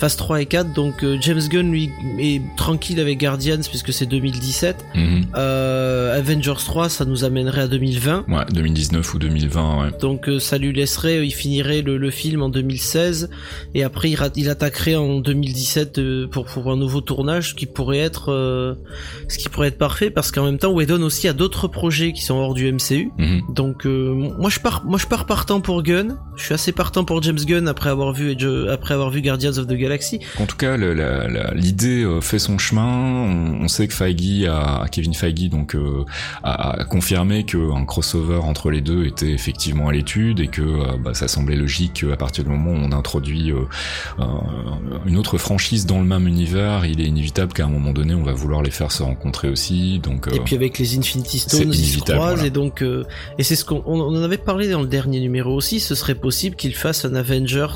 phase 3 et 4 donc euh, James Gunn lui est tranquille avec Guardians puisque c'est 2017 Mhm. euh, Avengers 3 ça nous amènerait à 2020 Ouais, 2019 ou 2020, ouais. donc euh, ça lui laisserait il finirait le, le film en 2016 et après il, il attaquerait en 2017 euh, pour pour un nouveau tournage ce qui pourrait être euh, ce qui pourrait être parfait. Parce qu'en même temps Whedon aussi a d'autres projets qui sont hors du MCU Mhm. donc euh, moi je pars moi je pars partant pour Gunn. Je suis assez partant pour James Gunn après avoir vu après avoir vu Guardians of the Galaxy En tout cas, l'idée euh, fait son chemin. On, on sait que Feige a, Kevin Feige donc euh, a, a confirmé qu'un crossover entre les deux était effectivement à l'étude et que euh, bah, ça semblait logique qu'à partir du moment où on introduit euh, une autre franchise dans le même univers, il est inévitable qu'à un moment donné, on va vouloir les faire se rencontrer aussi. Donc, Et puis avec les Infinity Stones, ils se croisent voilà. et donc et c'est ce qu'on on, on en avait parlé dans le dernier numéro aussi. Ce serait possible qu'ils fassent un Avengers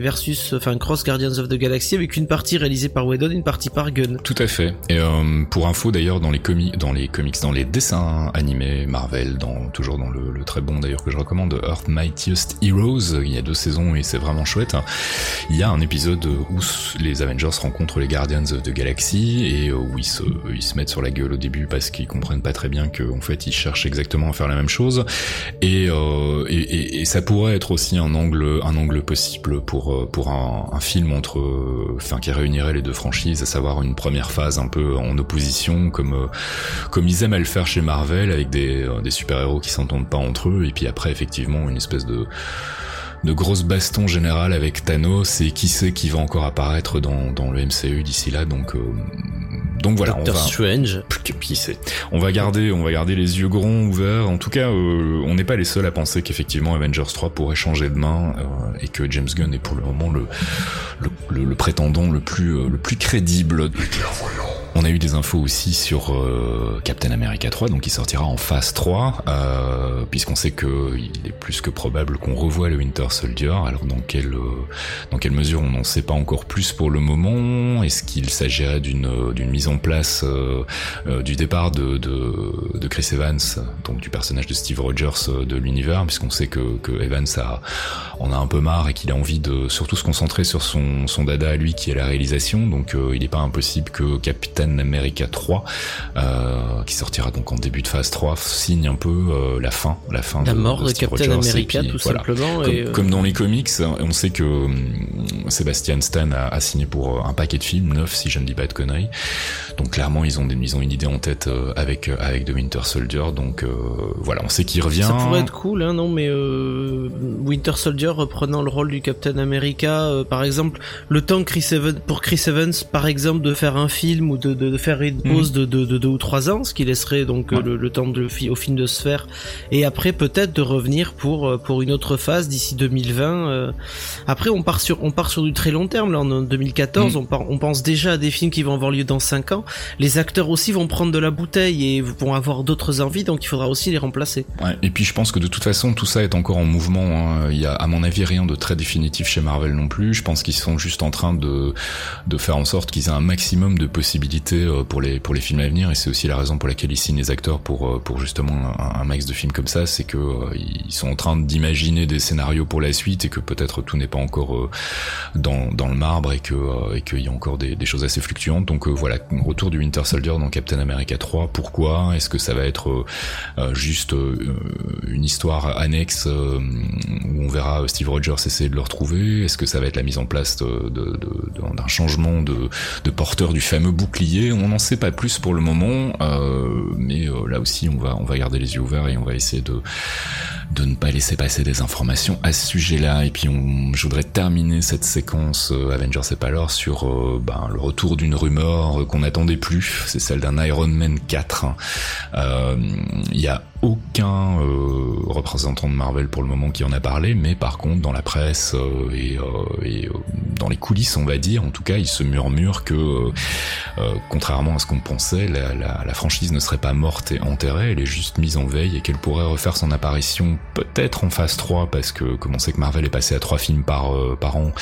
versus enfin cross Guardians of the Galaxy avec une partie réalisée par Whedon, une partie par Gunn. Tout à fait. Et euh, pour info d'ailleurs dans les comics, dans les dessins animés Marvel, dans toujours dans le, très bon d'ailleurs que je recommande, Earth Mightiest Heroes, il y a deux saisons et c'est vraiment chouette. Il y a un épisode où les Avengers rencontrent les Guardians of the Galaxy et euh, où ils se, mettent sur la gueule au début parce qu'ils comprennent pas très bien qu'en fait ils cherchent exactement à faire la même chose. Et, euh, et, et- et ça pourrait être aussi un angle, possible pour pour un, un film entre, euh, qui réunirait les deux franchises, à savoir une première phase un peu en opposition, comme euh, comme ils aiment à le faire chez Marvel, avec des euh, des super héros qui s'entendent pas entre eux, et puis après effectivement une espèce de de grosses bastons générales avec Thanos et qui sait qui va encore apparaître dans, dans le MCU d'ici là donc euh, donc voilà Doctor on va Strange. qui sait. On va garder on va garder les yeux grands ouverts. En tout cas euh, on n'est pas les seuls à penser qu'effectivement Avengers 3 pourrait changer de main euh, et que James Gunn est pour le moment le le, le- le prétendant le plus euh, le plus crédible on a eu des infos aussi sur euh, Captain America 3, donc il sortira en phase 3, euh, puisqu'on sait que il est plus que probable qu'on revoie le Winter Soldier. Alors dans quelle euh, dans quelle mesure on n'en sait pas encore plus pour le moment Est-ce qu'il s'agirait d'une euh, d'une mise en place du départ de, de Chris Evans, donc du personnage de Steve Rogers de l'univers, puisqu'on sait que Evans a en a un peu marre et qu'il a envie de surtout se concentrer sur son son dada à lui qui est la réalisation. Donc il n'est pas impossible que Captain America 3, euh, qui sortira donc en début de phase 3, signe un peu euh, la fin, la fin La de, mort de, Steve Captain Rogers, America puis, tout voilà. simplement. Comme, et, euh, comme dans les comics, on sait que hum, Sebastian Stan a, a signé pour un paquet de films, neuf si je ne dis pas de conneries. Donc clairement, ils ont, des, ils ont une idée en tête avec avec The Winter Soldier. Donc voilà, on sait qu'il revient. Ça pourrait être cool, hein, non, mais Winter Soldier reprenant le rôle du Captain America, par exemple, le temps Chris Evans, pour Chris Evans, par exemple, de faire un film ou de, de, de faire une pause de, de, de deux ou trois ans, ce qui laisserait donc euh, Ouais. le, le temps de, au film de se faire, et après peut-être de revenir pour euh, pour une autre phase d'ici 2020. euh. Après, on part sur on part sur du très long terme, là, en 2014, Mm. on, part, on pense déjà à des films qui vont avoir lieu dans cinq ans. Les acteurs aussi vont prendre de la bouteille et vont avoir d'autres envies, donc il faudra aussi les remplacer. Ouais, et puis je pense que de toute façon tout ça est encore en mouvement. hein. Il y a à mon avis rien de très définitif chez Marvel non plus. Je pense qu'ils sont juste en train de de faire en sorte qu'ils aient un maximum de possibilités euh, pour les pour les films à venir. Et c'est aussi la raison pour laquelle ils signent les acteurs pour euh, pour justement un, un max de films comme ça. C'est que euh, ils sont en train d'imaginer des scénarios pour la suite et que peut-être tout n'est pas encore dans dans le marbre et que et qu'il y a encore des, des choses assez fluctuantes. Donc voilà, retour du Winter Soldier dans Captain America 3. Pourquoi? Est-ce que ça va être juste une histoire annexe où on verra Steve Rogers essayer de le retrouver? Est-ce que ça va être la mise en place de- de- de- d'un changement de, de porteur du fameux bouclier? On n'en sait pas plus pour le moment, euh, mais euh, là aussi on va on va garder les yeux ouverts et on va essayer de de ne pas laisser passer des informations à ce sujet-là. Et puis je voudrais terminer cette séquence euh, Avengers et Palor sur ben, le retour d'une rumeur qu'on n'attendait plus, c'est celle d'un Iron Man 4. Euh, Il y a aucun euh, représentant de Marvel pour le moment qui en a parlé, mais par contre dans la presse euh, et, euh, et, euh, dans les coulisses, on va dire. En tout cas, il se murmure que, euh, contrairement à ce qu'on pensait, la, la, la, franchise ne serait pas morte et enterrée, elle est juste mise en veille et qu'elle pourrait refaire son apparition peut-être en phase 3 parce que comme on sait que Marvel est passé à trois films par par an,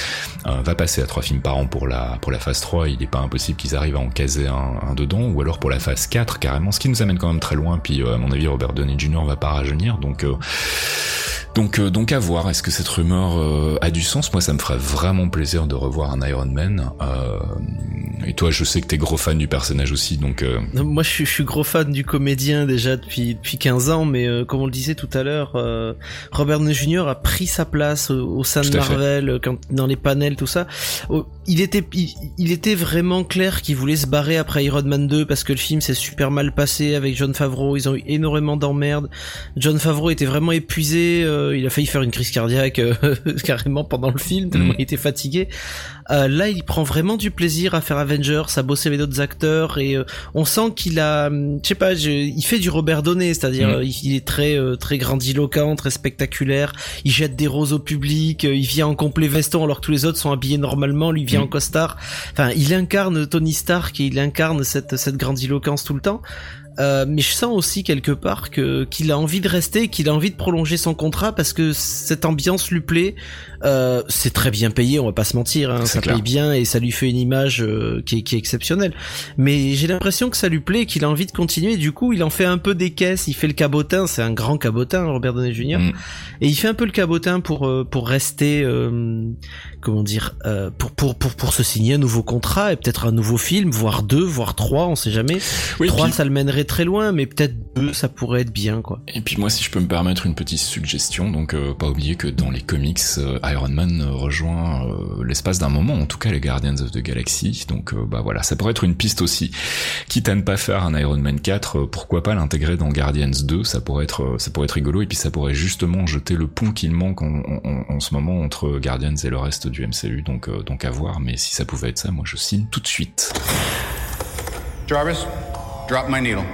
va passer à trois films par an pour la pour la phase 3, il n'est pas impossible qu'ils arrivent à en caser un, un, dedans, ou alors pour la phase 4 carrément, ce qui nous amène quand même très loin. Puis à mon avis, Robert Downey Jr. va pas rajeunir, donc donc, euh, donc à voir. Est-ce que cette rumeur euh, a du sens? Moi, ça me ferait vraiment plaisir de revoir un Iron Man. Euh, et toi, je sais que t'es gros fan du personnage aussi, donc. Moi, je suis, gros fan du comédien déjà depuis depuis 15 ans, mais comme on le disait tout à l'heure, Robert Downey Jr. a pris sa place au, sein de Marvel, quand dans les panels, tout ça. Il était il, était vraiment clair qu'il voulait se barrer après Iron Man 2 parce que le film s'est super mal passé avec John Favreau. Ils ont eu énormément d'emmerdes. John Favreau était vraiment épuisé. Euh, il a failli faire une crise cardiaque euh, carrément pendant le film tellement mm. il était fatigué. Euh, là, il prend vraiment du plaisir à faire Avengers, à bosser avec d'autres acteurs et on sent qu'il a, hum, je sais pas, il fait du Robert Donné, c'est-à-dire mm. il est très très grandiloquent, très spectaculaire. Il jette des roses au public, il vient en complet veston alors que tous les autres sont habillés normalement, lui vient mm. en costard. Enfin, il incarne Tony Stark et il incarne cette cette grandiloquence tout le temps. Euh, mais je sens aussi quelque part que qu'il a envie de rester, qu'il a envie de prolonger son contrat parce que cette ambiance lui plaît. Euh, c'est très bien payé, on va pas se mentir, hein, ça paye bien et ça lui fait une image euh, qui, est, qui est exceptionnelle. Mais j'ai l'impression que ça lui plaît, qu'il a envie de continuer. du coup, il en fait un peu des caisses. Il fait le cabotin, c'est un grand cabotin, Robert Downey Jr. Mm. Et il fait un peu le cabotin pour pour rester, comment dire, pour pour pour pour se signer un nouveau contrat et peut-être un nouveau film, voire deux, voire trois, on sait jamais. trois, ça le mènerait très loin, mais peut-être deux, ça pourrait être bien, quoi. Et puis moi, si je peux me permettre une petite suggestion, donc euh, pas oublier que dans les comics, euh, Iron Man rejoint euh, l'espace d'un moment, en tout cas les Guardians of the Galaxy, donc bah voilà, ça pourrait être une piste aussi. Quitte à ne pas faire un Iron Man 4, pourquoi pas l'intégrer dans Guardians 2, ça pourrait être, ça pourrait être rigolo, et puis ça pourrait justement jeter le pont qu'il manque en, en, ce moment entre Guardians et le reste du MCU, donc, donc à voir, mais si ça pouvait être ça, moi je signe tout de suite. Jarvis, drop my needle.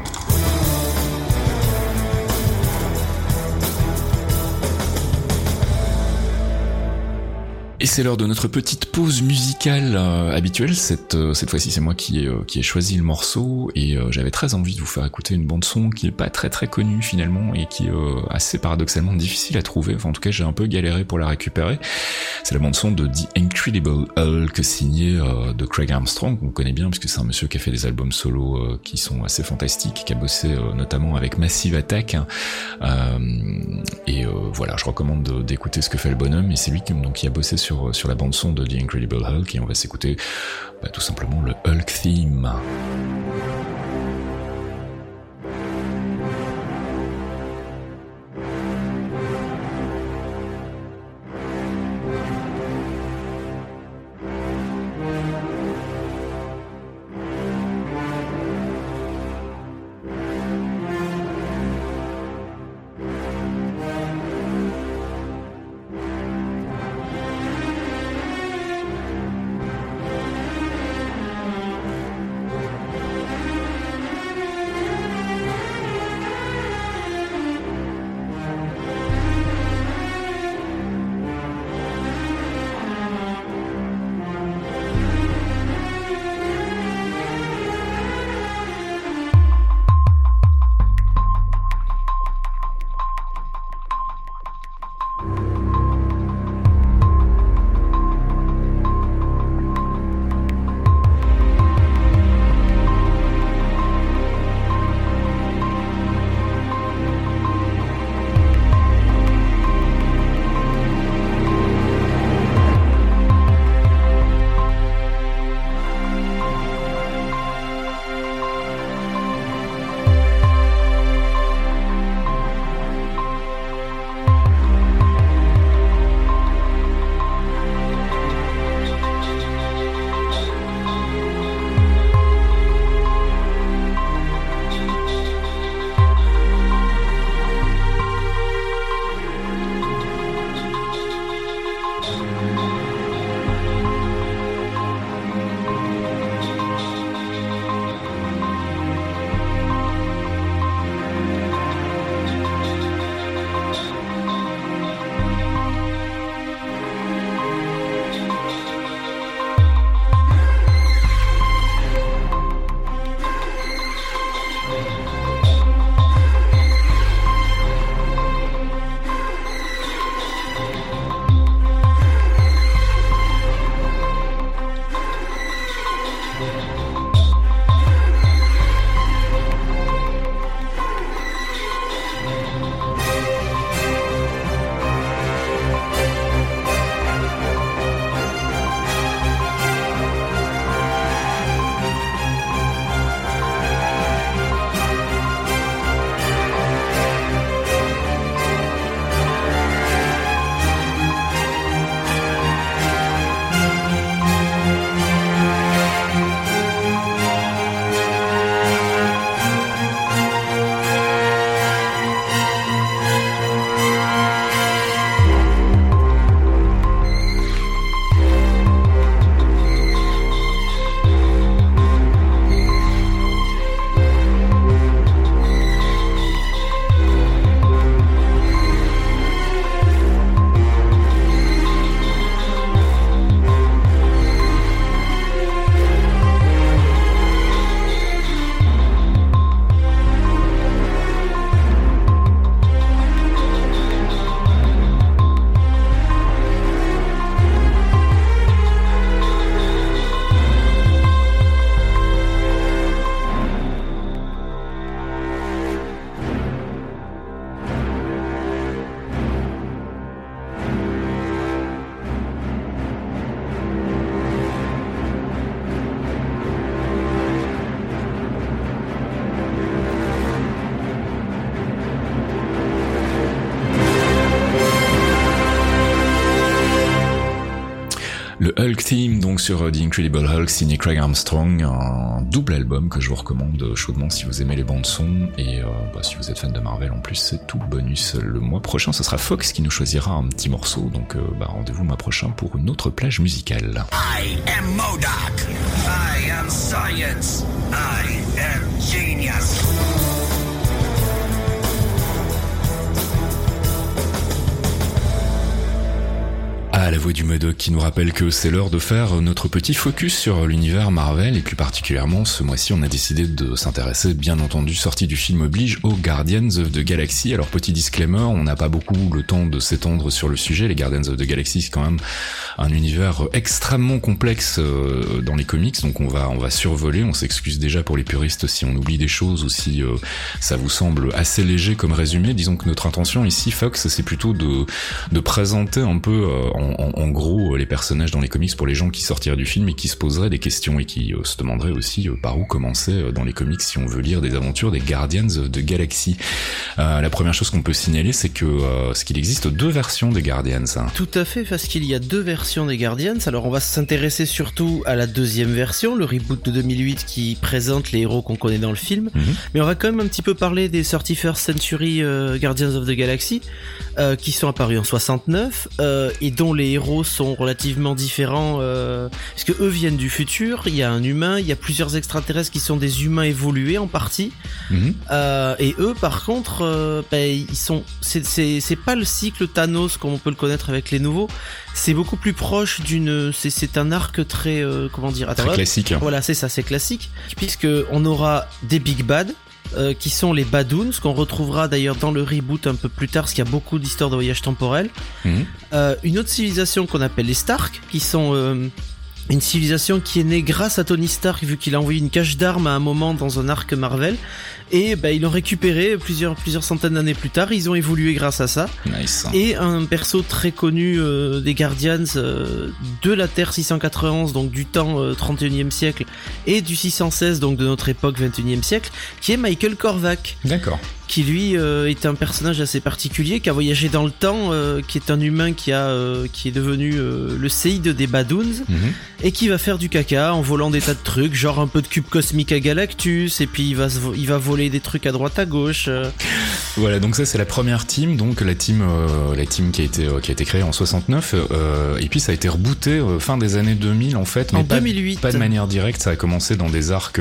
Et c'est l'heure de notre petite pause musicale euh, habituelle. Cette, euh, cette fois-ci, c'est moi qui ai, euh, qui ai choisi le morceau et j'avais très envie de vous faire écouter une bande son qui est pas très très connue finalement et qui est assez paradoxalement difficile à trouver. En tout cas, j'ai un peu galéré pour la récupérer. C'est la bande son de The Incredible Hulk signée de Craig Armstrong, qu'on connaît bien puisque c'est un monsieur qui a fait des albums solo qui sont assez fantastiques, qui a bossé notamment avec Massive Attack. et voilà, je recommande d'écouter ce que fait le bonhomme et c'est lui qui a bossé sur sur, la bande son de The Incredible Hulk et on va s'écouter bah, tout simplement le Hulk theme. Hulk Theme, donc sur The Incredible Hulk, signé Craig Armstrong, un double album que je vous recommande chaudement si vous aimez les bandes son et bah, si vous êtes fan de Marvel en plus, c'est tout bonus. Le mois prochain, ce sera Fox qui nous choisira un petit morceau, donc bah, rendez-vous le mois prochain pour une autre plage musicale. I am MODOK. I am science. I am genius. Ah, la voix du Modoc qui nous rappelle que c'est l'heure de faire notre petit focus sur l'univers Marvel et plus particulièrement ce mois-ci on a décidé de s'intéresser bien entendu sortie du film oblige aux Guardians of the Galaxy. Alors petit disclaimer, on n'a pas beaucoup le temps de s'étendre sur le sujet. Les Guardians of the Galaxy c'est quand même un univers extrêmement complexe euh, dans les comics donc on va on va survoler. On s'excuse déjà pour les puristes si on oublie des choses ou si euh, ça vous semble assez léger comme résumé. Disons que notre intention ici Fox c'est plutôt de de présenter un peu euh, en en, gros euh, les personnages dans les comics pour les gens qui sortiraient du film et qui se poseraient des questions et qui euh, se demanderaient aussi euh, par où commencer dans les comics si on veut lire des aventures des Guardians de Galaxy. la première chose qu'on peut signaler, c'est que ce qu'il existe deux versions des Guardians. Hein. Tout à fait, parce qu'il y a deux versions des Guardians. Alors on va s'intéresser surtout à la deuxième version, le reboot de 2008 qui présente les héros qu'on connaît dans le film. Mhm. Mais on va quand même un petit peu parler des 31st Century Guardians of the Galaxy qui sont apparus en 69 et dont les héros sont relativement différents euh, puisque eux viennent du futur. Il y a un humain, il y a plusieurs extraterrestres qui sont des humains évolués en partie. Mhm. Euh, et eux, par contre, euh, ben, ils sont. C'est pas le cycle Thanos comme on peut le connaître avec les nouveaux. C'est beaucoup plus proche d'une. C'est un arc très comment dire très classique. Voilà, c'est ça, c'est classique puisque on aura des big bad euh, qui sont les Badoons, qu'on retrouvera d'ailleurs dans le reboot un peu plus tard, parce qu'il y a beaucoup d'histoires de voyage temporel. Mhm. Euh, une autre civilisation qu'on appelle les Stark, qui sont euh, une civilisation qui est née grâce à Tony Stark, vu qu'il a envoyé une cache d'armes à un moment dans un arc Marvel, et bah, ils l'ont récupéré plusieurs plusieurs centaines d'années plus tard. Ils ont évolué grâce à ça. Nice. Et un perso très connu euh, des Guardians euh, de la Terre 691, donc du temps 31e euh, siècle, et du 616, donc de notre époque 21e siècle, qui est Michael Korvac. D'accord qui lui est un personnage assez particulier, qui a voyagé dans le temps, qui est un humain qui a, qui est devenu le Seid des Badoons, mhm. et qui va faire du caca en volant des tas de trucs, genre un peu de cube cosmique à Galactus, et puis il va, il va voler des trucs à droite à gauche. Euh. Voilà, donc ça c'est la première team, donc la team, euh, la team qui a été euh, qui a été créée en 69, et puis ça a été rebooté fin des années 2000 en fait, mais en 2008. pas de manière directe. Ça a commencé dans des arcs,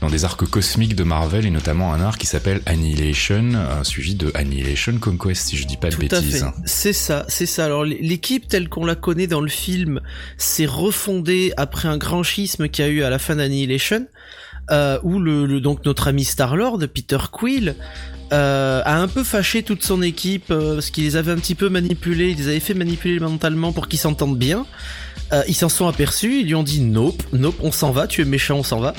dans des arcs cosmiques de Marvel et notamment un arc qui s'appelle Annihilation, suivi de Annihilation Conquest, si je dis pas de bêtises. C'est ça, c'est ça. Alors l'équipe telle qu'on la connaît dans le film s'est refondée après un grand schisme qu'il y a eu à la fin d'Annihilation euh, où le, donc notre ami Star Lord, Peter Quill, euh, a un peu fâché toute son équipe euh, parce qu'il les avait un petit peu manipulés, ils les avait fait manipuler mentalement pour qu'ils s'entendent bien. Euh, ils s'en sont aperçus, ils lui ont dit nope, nope, on s'en va, tu es méchant, on s'en va.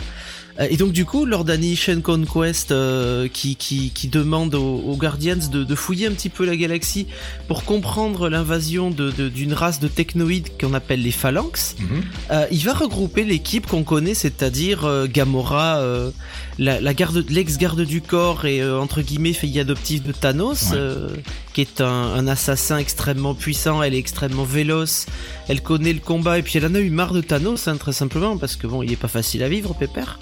Euh, et donc du coup, lors d'Annihilation Conquest, euh, qui, qui, qui, demande aux, Guardians de, de, fouiller un petit peu la galaxie pour comprendre l'invasion d'une de, d'une race de technoïdes qu'on appelle les Phalanx, mhm. euh, il va regrouper l'équipe qu'on connaît, c'est-à-dire euh, Gamora, la, la garde, l'ex-garde du corps et entre guillemets fille adoptive de Thanos, qui est un, un, assassin extrêmement puissant, elle est extrêmement véloce, elle connaît le combat et puis elle en a eu marre de Thanos, hein, très simplement, parce que bon, il est pas facile à vivre, Pépère.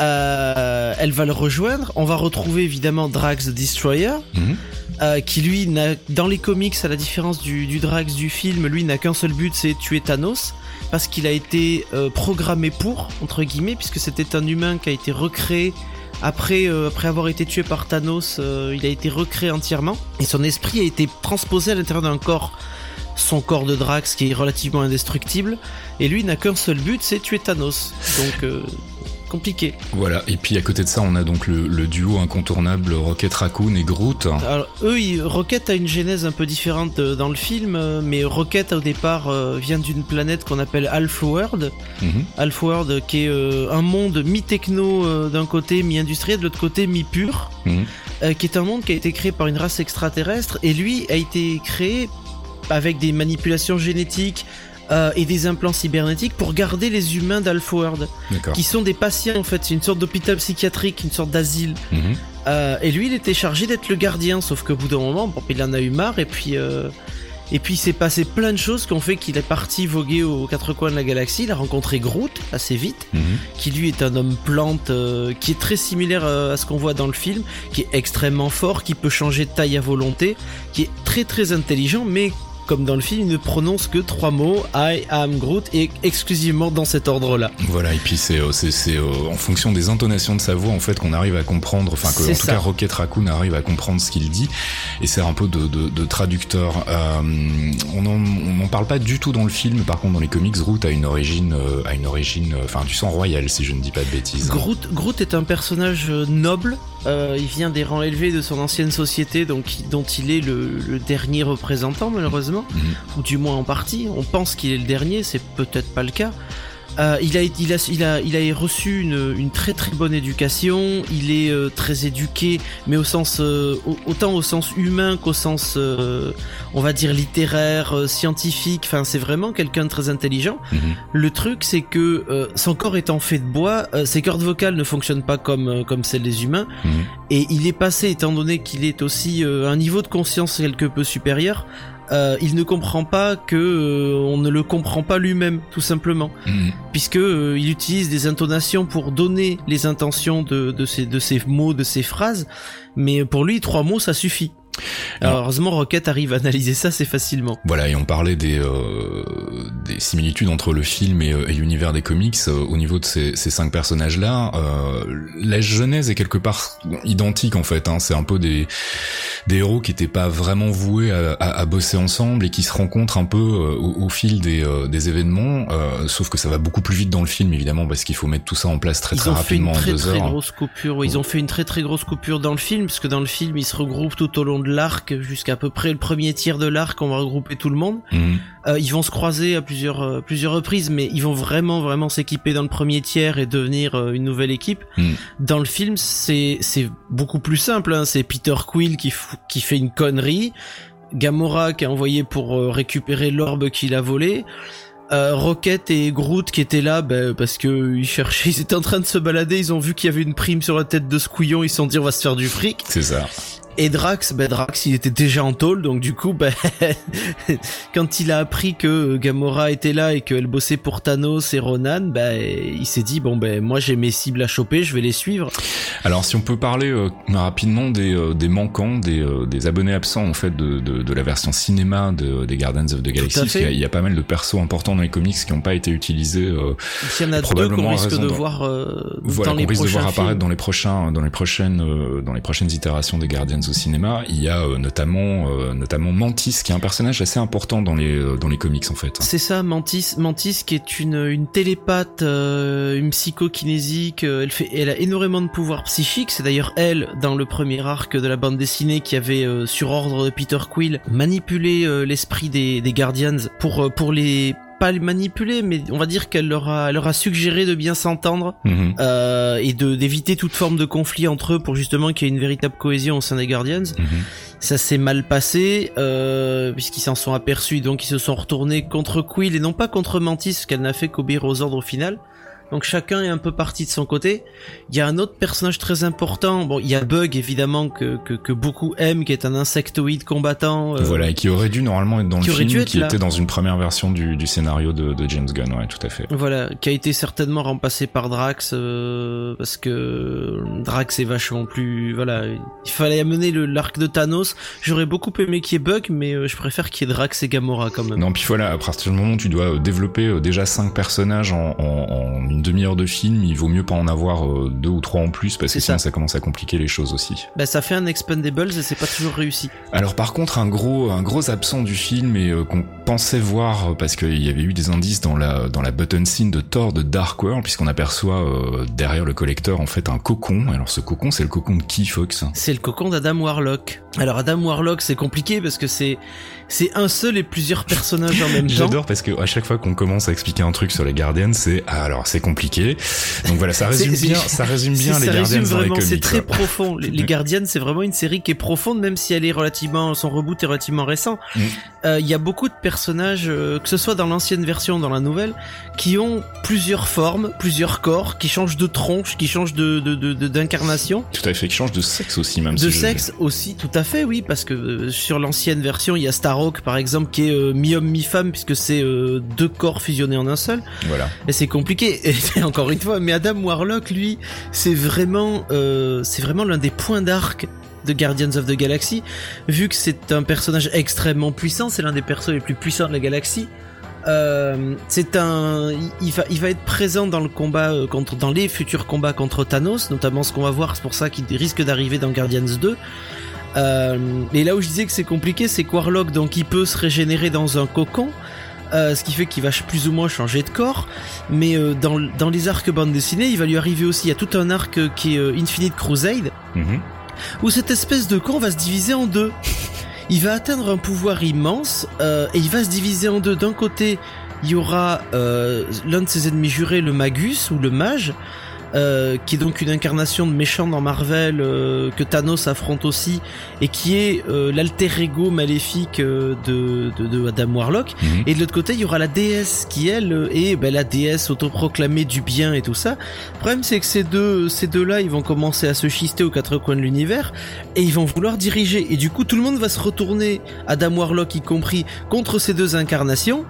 Euh, elle va le rejoindre. On va retrouver évidemment Drax the Destroyer, mhm. euh, qui lui n'a, dans les comics, à la différence du, du Drax du film, lui n'a qu'un seul but, c'est tuer Thanos, parce qu'il a été euh, programmé pour, entre guillemets, puisque c'était un humain qui a été recréé après, euh, après avoir été tué par Thanos, euh, il a été recréé entièrement, et son esprit a été transposé à l'intérieur d'un corps. Son corps de Drax qui est relativement indestructible. Et lui n'a qu'un seul but c'est tuer Thanos. Donc compliqué. Voilà, et puis à côté de ça, on a donc le, duo incontournable Rocket Raccoon et Groot. Alors eux, Rocket a une genèse un peu différente euh, dans le film, euh, mais Rocket au départ euh, vient d'une planète qu'on appelle Alpha-World. Mhm. qui est un monde mi-techno d'un côté, mi-industriel, de l'autre côté mi-pur, mhm. qui est un monde qui a été créé par une race extraterrestre, et lui a été créé avec des manipulations génétiques, euh, et des implants cybernétiques pour garder les humains d'Alford, qui sont des patients en fait, c'est une sorte d'hôpital psychiatrique, une sorte d'asile. Mhm. Euh, et lui, il était chargé d'être le gardien, sauf qu'au bout d'un moment, bon, il en a eu marre et puis. Euh, Et puis il s'est passé plein de choses qui ont fait qu'il est parti voguer aux quatre coins de la galaxie. Il a rencontré Groot assez vite, Mhm. qui lui est un homme plante, euh, qui est très similaire à ce qu'on voit dans le film, qui est extrêmement fort, qui peut changer de taille à volonté, qui est très très intelligent, mais comme dans le film, il ne prononce que trois mots, I am Groot, et exclusivement dans cet ordre-là. Voilà, et puis c'est euh, euh, en fonction des intonations de sa voix en fait qu'on arrive à comprendre, enfin que en tout ça. cas Rocket Raccoon arrive à comprendre ce qu'il dit et c'est un peu de, de, de traducteur. Euh, on en on n'en parle pas du tout dans le film, par contre dans les comics, Groot a une origine euh, a une origine, enfin du sang royal si je ne dis pas de bêtises. Groot, Groot est un personnage noble. Euh, il vient des rangs élevés de son ancienne société, donc dont il est le, le dernier représentant malheureusement, Mhm. ou du moins en partie. On pense qu'il est le dernier, c'est peut-être pas le cas. Euh, il, a, il, a, il, a, il a reçu une, une très très bonne éducation, il est euh, très éduqué, mais au sens euh, au- autant au sens humain qu'au sens euh, on va dire littéraire, euh, scientifique, enfin c'est vraiment quelqu'un de très intelligent. Mhm. Le truc, c'est que euh, son corps étant fait de bois, euh, ses cordes vocales ne fonctionnent pas comme comme celles des humains, Mhm. et il est passé, étant donné qu'il est aussi euh, à un niveau de conscience quelque peu supérieur, euh, il ne comprend pas que euh, on ne le comprend pas lui-même, tout simplement, Mhm. puisque euh, il utilise des intonations pour donner les intentions de de ces de ces mots, de ces phrases, mais pour lui, trois mots, ça suffit. Alors, heureusement, Rocket arrive à analyser ça assez facilement. Voilà, et on parlait des, euh, des similitudes entre le film et, euh, et l'univers des comics euh, au niveau de ces, ces cinq personnages-là. Euh, la genèse est quelque part identique en fait. Hein. C'est un peu des, des héros qui n'étaient pas vraiment voués à, à- à bosser ensemble et qui se rencontrent un peu euh, au, au fil des, des événements. Sauf que ça va beaucoup plus vite dans le film évidemment parce qu'il faut mettre tout ça en place très Ils très ont fait une rapidement très très grosse coupure. Ils ont fait une très très grosse coupure dans le film, parce que dans le film, ils se regroupent tout au long de l'arc, jusqu'à à peu près le premier tiers de l'arc. On va regrouper tout le monde. Mhm. Euh, ils vont se croiser à plusieurs euh, plusieurs reprises, mais ils vont vraiment vraiment s'équiper dans le premier tiers et devenir euh, une nouvelle équipe. Mm. Dans le film, c'est c'est beaucoup plus simple. Hein. C'est Peter Quill qui qui fait une connerie, Gamora qui est envoyé pour récupérer l'orbe qu'il a volé. Euh, Rocket et Groot qui étaient là ben, parce que ils cherchaient, ils étaient en train de se balader, ils ont vu qu'il y avait une prime sur la tête de ce couillon, ils se sont dit on va se faire du fric. C'est ça. Et Drax, ben Drax, il était déjà en tôle, donc du coup, ben, quand il a appris que Gamora était là et qu'elle bossait pour Thanos et Ronan, ben, il s'est dit bon ben moi j'ai mes cibles à choper, je vais les suivre. Alors si on peut parler euh, rapidement des, euh, des manquants, des, euh, des abonnés absents en fait de, de, de la version cinéma de, des Guardians of the Galaxy, parce fait. qu'il y, a- il y a pas mal de persos importants dans les comics qui n'ont pas été utilisés. Il y en a deux qu'on risque de voir voilà, dans les qu'on risque de voir apparaître films. dans les prochains, dans les prochaines, dans les prochaines itérations des Guardians au cinéma. Il y a euh, notamment, euh, notamment Mantis, qui est un personnage assez important dans les, euh, les comics en fait. C'est ça, Mantis, Mantis qui est une, une télépathe, une psychokinésique. elle fait, elle a énormément de pouvoirs psychiques. C'est d'ailleurs elle, dans le premier arc de la bande dessinée, qui avait sur ordre de Peter Quill manipulé l'esprit des, des Guardians pour pour les pas les manipuler, mais on va dire qu'elle leur a, elle leur a suggéré de bien s'entendre Mhm. euh, et de d'éviter toute forme de conflit entre eux pour justement qu'il y ait une véritable cohésion au sein des Guardians. Mhm. Ça s'est mal passé euh, puisqu'ils s'en sont aperçus, donc ils se sont retournés contre Quill et non pas contre Mantis, qu'elle n'a fait qu'obéir aux ordres au final. Donc chacun est un peu parti de son côté. Il y a un autre personnage très important. Bon, il y a Bug évidemment que que, que beaucoup aiment, qui est un insectoïde combattant. euh, Voilà, et qui aurait dû normalement être dans le film, qui là. était dans une première version du, du scénario de, de James Gunn, ouais, tout à fait. Voilà, qui a été certainement remplacé par Drax euh, parce que Drax est vachement plus voilà, il fallait amener le l'arc de Thanos. J'aurais beaucoup aimé qu'il y ait Bug mais euh, je préfère qu'il y ait Drax et Gamora quand même. Non, puis voilà, à partir du moment où tu dois euh, développer euh, déjà cinq personnages en, en, en une demi-heure de film, il vaut mieux pas en avoir euh, deux ou trois en plus parce que sinon ça. ça commence à compliquer les choses aussi. Bah ça fait un Expendables et c'est pas toujours réussi. Alors par contre, un gros, un gros absent du film et euh, qu'on pensait voir euh, parce qu'il y avait eu des indices dans la dans la button scene de Thor de Dark World puisqu'on aperçoit euh, derrière le collecteur en fait un cocon. Alors ce cocon, c'est le cocon de qui, Fox C'est le cocon d'Adam Warlock. Alors Adam Warlock c'est compliqué parce que c'est c'est un seul et plusieurs personnages en même temps. J'adore parce que à chaque fois qu'on commence à expliquer un truc sur les Guardians, c'est ah, alors c'est compliqué. Donc voilà, ça résume bien, ça résume bien les Guardians C'est très profond. Les, Guardians, c'est vraiment une série qui est profonde, même si elle est relativement, son reboot est relativement récent. Mm. Euh, il y a beaucoup de personnages, euh, que ce soit dans l'ancienne version, ou dans la nouvelle, qui ont plusieurs formes, plusieurs corps, qui changent de tronche, qui changent de d'incarnation. De, tout à fait, qui changent de sexe aussi, même. De sexe aussi, tout à fait, oui, parce que euh, sur l'ancienne version, il y a Starhawk par exemple qui est mi-homme mi-femme puisque c'est deux corps fusionnés en un seul. Voilà. Et c'est compliqué. Et encore une fois, mais Adam Warlock, lui, c'est vraiment, euh, c'est vraiment l'un des points d'arc de Guardians of the Galaxy, vu que c'est un personnage extrêmement puissant, c'est l'un des persos les plus puissants de la galaxie. Euh, c'est un, il va, il va être présent dans le combat euh, contre, dans les futurs combats contre Thanos, notamment ce qu'on va voir, c'est pour ça qu'il risque d'arriver dans Guardians 2. Euh, et là où je disais que c'est compliqué, c'est Warlock, donc il peut se régénérer dans un cocon, euh, ce qui fait qu'il va plus ou moins changer de corps. Mais dans, dans les arcs bande dessinée, il va lui arriver aussi, il y a tout un arc qui est Infinite Crusade, mhm. Où cette espèce de con va se diviser en deux. Il va atteindre un pouvoir immense et il va se diviser en deux. D'un côté, il y aura l'un de ses ennemis jurés, le Magus ou le Mage, euh, qui est donc une incarnation de méchant dans Marvel euh, que Thanos affronte aussi et qui est euh, l'alter ego maléfique de, de, Adam Warlock. Mhm. et de l'autre côté il y aura la déesse qui elle est ben, la déesse autoproclamée du bien et tout ça. Le problème c'est que ces deux ces deux là ils vont commencer à se chister aux quatre coins de l'univers et ils vont vouloir diriger. Et du coup tout le monde va se retourner Adam Warlock y compris contre ces deux incarnations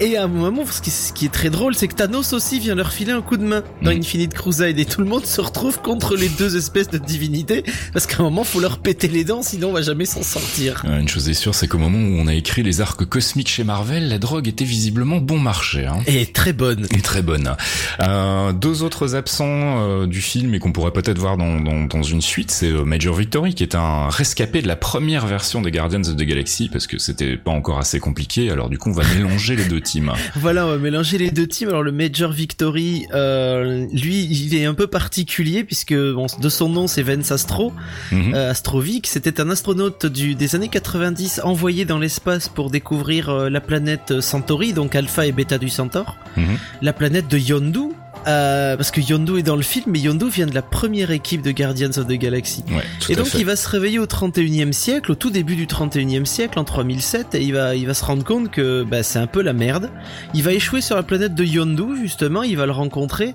et à un moment, ce qui, ce qui est très drôle, c'est que Thanos aussi vient leur filer un coup de main dans mm. Infinite Crusade et tout le monde se retrouve contre les deux espèces de divinités parce qu'à un moment, faut leur péter les dents, sinon on va jamais s'en sortir. une chose est sûre, c'est qu'au moment où on a écrit les arcs cosmiques chez Marvel, la drogue était visiblement bon marché. Hein. Et très bonne. Et très bonne. Euh, deux autres absents euh, du film et qu'on pourrait peut-être voir dans, dans, dans, une suite, c'est euh, Major Victory qui est un rescapé de la première version des Guardians of the Galaxy parce que c'était pas encore assez compliqué. Alors du coup, on va mélanger les deux teams. Voilà, on va mélanger les deux teams. Alors le Major Victory, euh, lui, il est un peu particulier puisque bon, de son nom c'est Vance Astro, mhm. euh, Astrovic. C'était un astronaute du, des années 90 envoyé dans l'espace pour découvrir euh, la planète Centauri, donc Alpha et Beta du Centaure, mhm. la planète de Yondu, euh, parce que Yondu est dans le film, mais Yondu vient de la première équipe de Guardians of the Galaxy. et donc il va se réveiller au 31e siècle, au tout début du 31e siècle, en 3007, et il va, il va se rendre compte que bah, c'est un peu la merde. Il va échouer sur la planète de Yondu, justement, il va le rencontrer.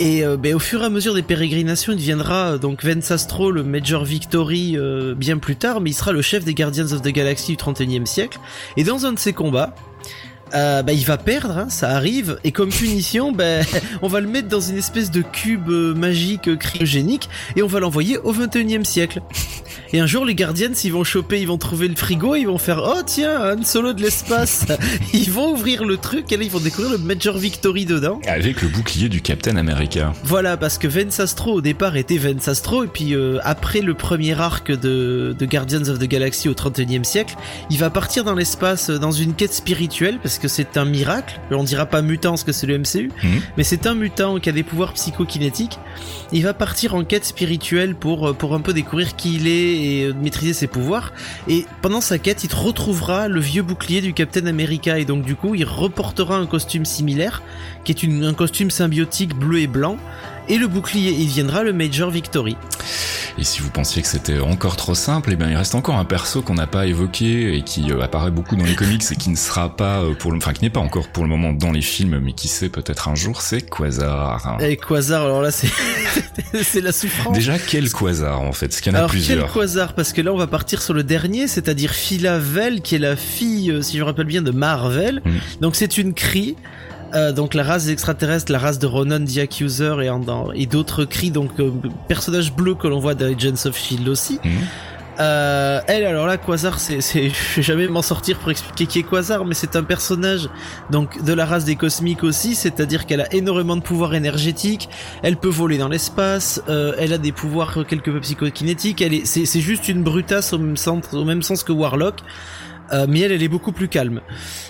Et euh, bah, au fur et à mesure des pérégrinations, il deviendra euh, donc Vance Astro, le Major Victory, bien plus tard, mais il sera le chef des Guardians of the Galaxy du 31e siècle. Et dans un de ses combats, euh, bah, il va perdre, hein, ça arrive, et comme punition, bah, on va le mettre dans une espèce de cube euh, magique euh, cryogénique et on va l'envoyer au 21 e siècle. Et un jour, les Guardians, s'ils vont choper, ils vont trouver le frigo, ils vont faire Oh tiens, un solo de l'espace Ils vont ouvrir le truc et là, ils vont découvrir le Major Victory dedans. Avec le bouclier du Captain America. Voilà, parce que Vance Astro, au départ, était Vance Astro, et puis après le premier arc de, de Guardians of the Galaxy au 31 e siècle, il va partir dans l'espace dans une quête spirituelle, parce que c'est un miracle. On dira pas mutant parce que c'est le MCU, mhm. mais c'est un mutant qui a des pouvoirs psychokinétiques. Il va partir en quête spirituelle pour, euh, pour un peu découvrir qui il est et euh, maîtriser ses pouvoirs. Et pendant sa quête, il retrouvera le vieux bouclier du Captain America et donc du coup, il reportera un costume similaire qui est une, un costume symbiotique bleu et blanc et le bouclier. Il viendra le Major Victory. Et si vous pensiez que c'était encore trop simple, eh bien il reste encore un perso qu'on n'a pas évoqué et qui euh, apparaît beaucoup dans les comics et qui ne sera pas euh, pour le, enfin qui n'est pas encore pour le moment dans les films, mais qui sait peut-être un jour, c'est Quasar. Et Quasar, alors là c'est c'est la souffrance. Déjà quel Quasar en fait, ce qu'il y en a alors, plusieurs. Quel Quasar? Parce que là on va partir sur le dernier, c'est-à-dire Philavel, qui est la fille, euh, si je me rappelle bien, de Marvel. Mm. Donc c'est une crie. Euh, donc la race extraterrestre, la race de Ronan the Accuser et, et d'autres cris, donc euh, personnage bleu que l'on voit dans Agents of Shield aussi. Mhm. Euh, elle, alors là, Quasar, c'est, c'est, je vais jamais m'en sortir pour expliquer qui est Quasar, mais c'est un personnage donc de la race des cosmiques aussi, c'est-à-dire qu'elle a énormément de pouvoirs énergétiques, elle peut voler dans l'espace, euh, elle a des pouvoirs quelque peu psychokinétiques, elle est, c'est, c'est juste une brutasse au même, centre, au même sens que Warlock. Euh, mais elle, est beaucoup plus calme.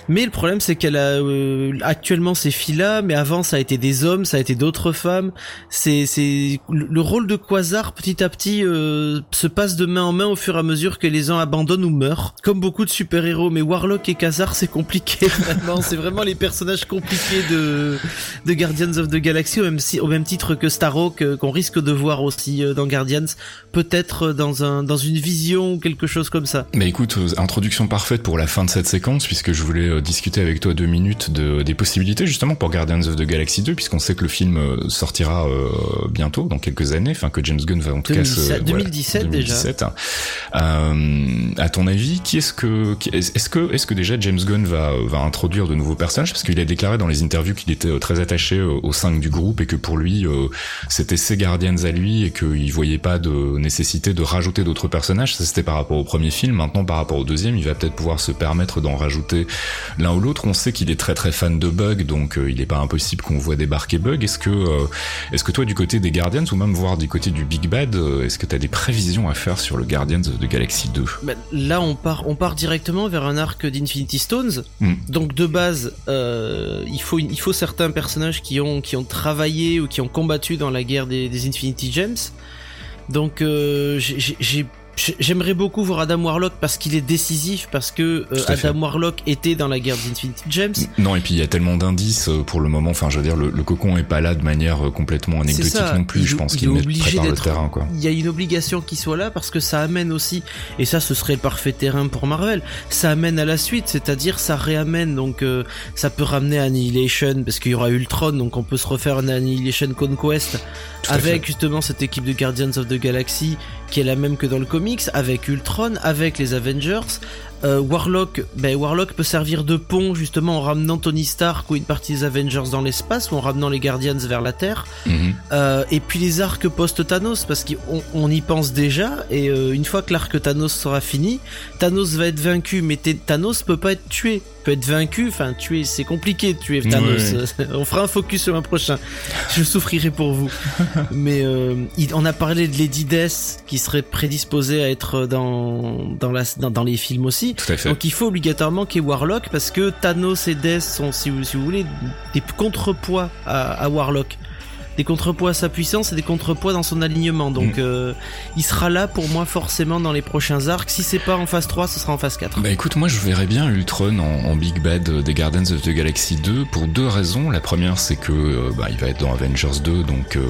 Mais le problème, c'est qu'elle a euh, actuellement ces filles-là, mais avant, ça a été des hommes, ça a été d'autres femmes. C'est, le rôle de Quasar petit à petit euh, se passe de main en main au fur et à mesure que les uns abandonnent ou meurent, comme beaucoup de super-héros. Mais Warlock et Quasar, c'est compliqué. Vraiment, c'est vraiment les personnages compliqués de de Guardians of the Galaxy, au même, au même titre que Starhawk, qu'on risque de voir aussi dans Guardians, peut-être dans un dans une vision ou quelque chose comme ça. Mais écoute, introduction parfaite fait pour la fin de cette séquence, puisque je voulais euh, discuter avec toi deux minutes de, des possibilités justement pour Guardians of the Galaxy 2, puisqu'on sait que le film euh, sortira euh, bientôt, dans quelques années, enfin que James Gunn va en tout cas se, 2017, 2017 déjà. Euh, à ton avis, qui est-ce que est-ce que est-ce que déjà James Gunn va va introduire de nouveaux personnages? Parce qu'il a déclaré dans les interviews qu'il était très attaché au sein du groupe et que pour lui c'était ses Guardians à lui et qu'il voyait pas de nécessité de rajouter d'autres personnages. Ça c'était par rapport au premier film. Maintenant par rapport au deuxième, il va peut-être pouvoir se permettre d'en rajouter l'un ou l'autre. On sait qu'il est très très fan de Bug, donc euh, il n'est pas impossible qu'on voit débarquer Bug. Est-ce que, euh, est-ce que toi du côté des Guardians ou même voir du côté du Big Bad, euh, est-ce que tu as des prévisions à faire sur le Guardians de Galaxy 2 ben, Là, on part, on part directement vers un arc d'Infinity Stones. Hmm. Donc de base, il faut il faut certains personnages qui ont qui ont travaillé ou qui ont combattu dans la guerre des, des Infinity Gems. Donc j'ai J'aimerais beaucoup voir Adam Warlock parce qu'il est décisif, parce que euh, Adam Warlock était dans la guerre d'Infinity Gems. Non, et puis il y a tellement d'indices euh, pour le moment. Enfin, je veux dire, le, cocon est pas là de manière euh, complètement anecdotique non plus. je pense qu'il est obligé le terrain. Quoi. Il y a une obligation qu'il soit là parce que ça amène aussi, et ça, ce serait le parfait terrain pour Marvel. Ça amène à la suite, c'est-à-dire ça réamène. Donc, ça peut ramener Annihilation parce qu'il y aura Ultron, donc on peut se refaire un Annihilation Conquest avec justement cette équipe de Guardians of the Galaxy qui est la même que dans le comics, avec Ultron, avec les Avengers. Euh, Warlock, ben Warlock peut servir de pont justement en ramenant Tony Stark ou une partie des Avengers dans l'espace ou en ramenant les Guardians vers la Terre. Mhm. Euh, et puis les arcs post-Thanos parce qu'on on y pense déjà et euh, une fois que l'arc Thanos sera fini, Thanos va être vaincu mais Thanos peut pas être tué peut être vaincu. Enfin, tuer, c'est compliqué de tuer Thanos. on fera un focus sur un prochain. Je souffrirai pour vous. Mais euh, on a parlé de Lady Death qui serait prédisposée à être dans dans, la, dans, les films aussi. Tout à fait. Donc il faut obligatoirement qu'il y ait Warlock parce que Thanos et Death sont, si vous, si vous voulez, des contrepoids à, à Warlock des contrepoids à sa puissance et des contrepoids dans son alignement. Donc mm. euh, il sera là pour moi forcément dans les prochains arcs. Si c'est pas en phase 3, ce sera en phase 4. Bah écoute, moi je verrais bien Ultron en, Big Bad des Guardians of the Galaxy 2 pour deux raisons. La première c'est que euh, bah, il va être dans Avengers 2, donc euh,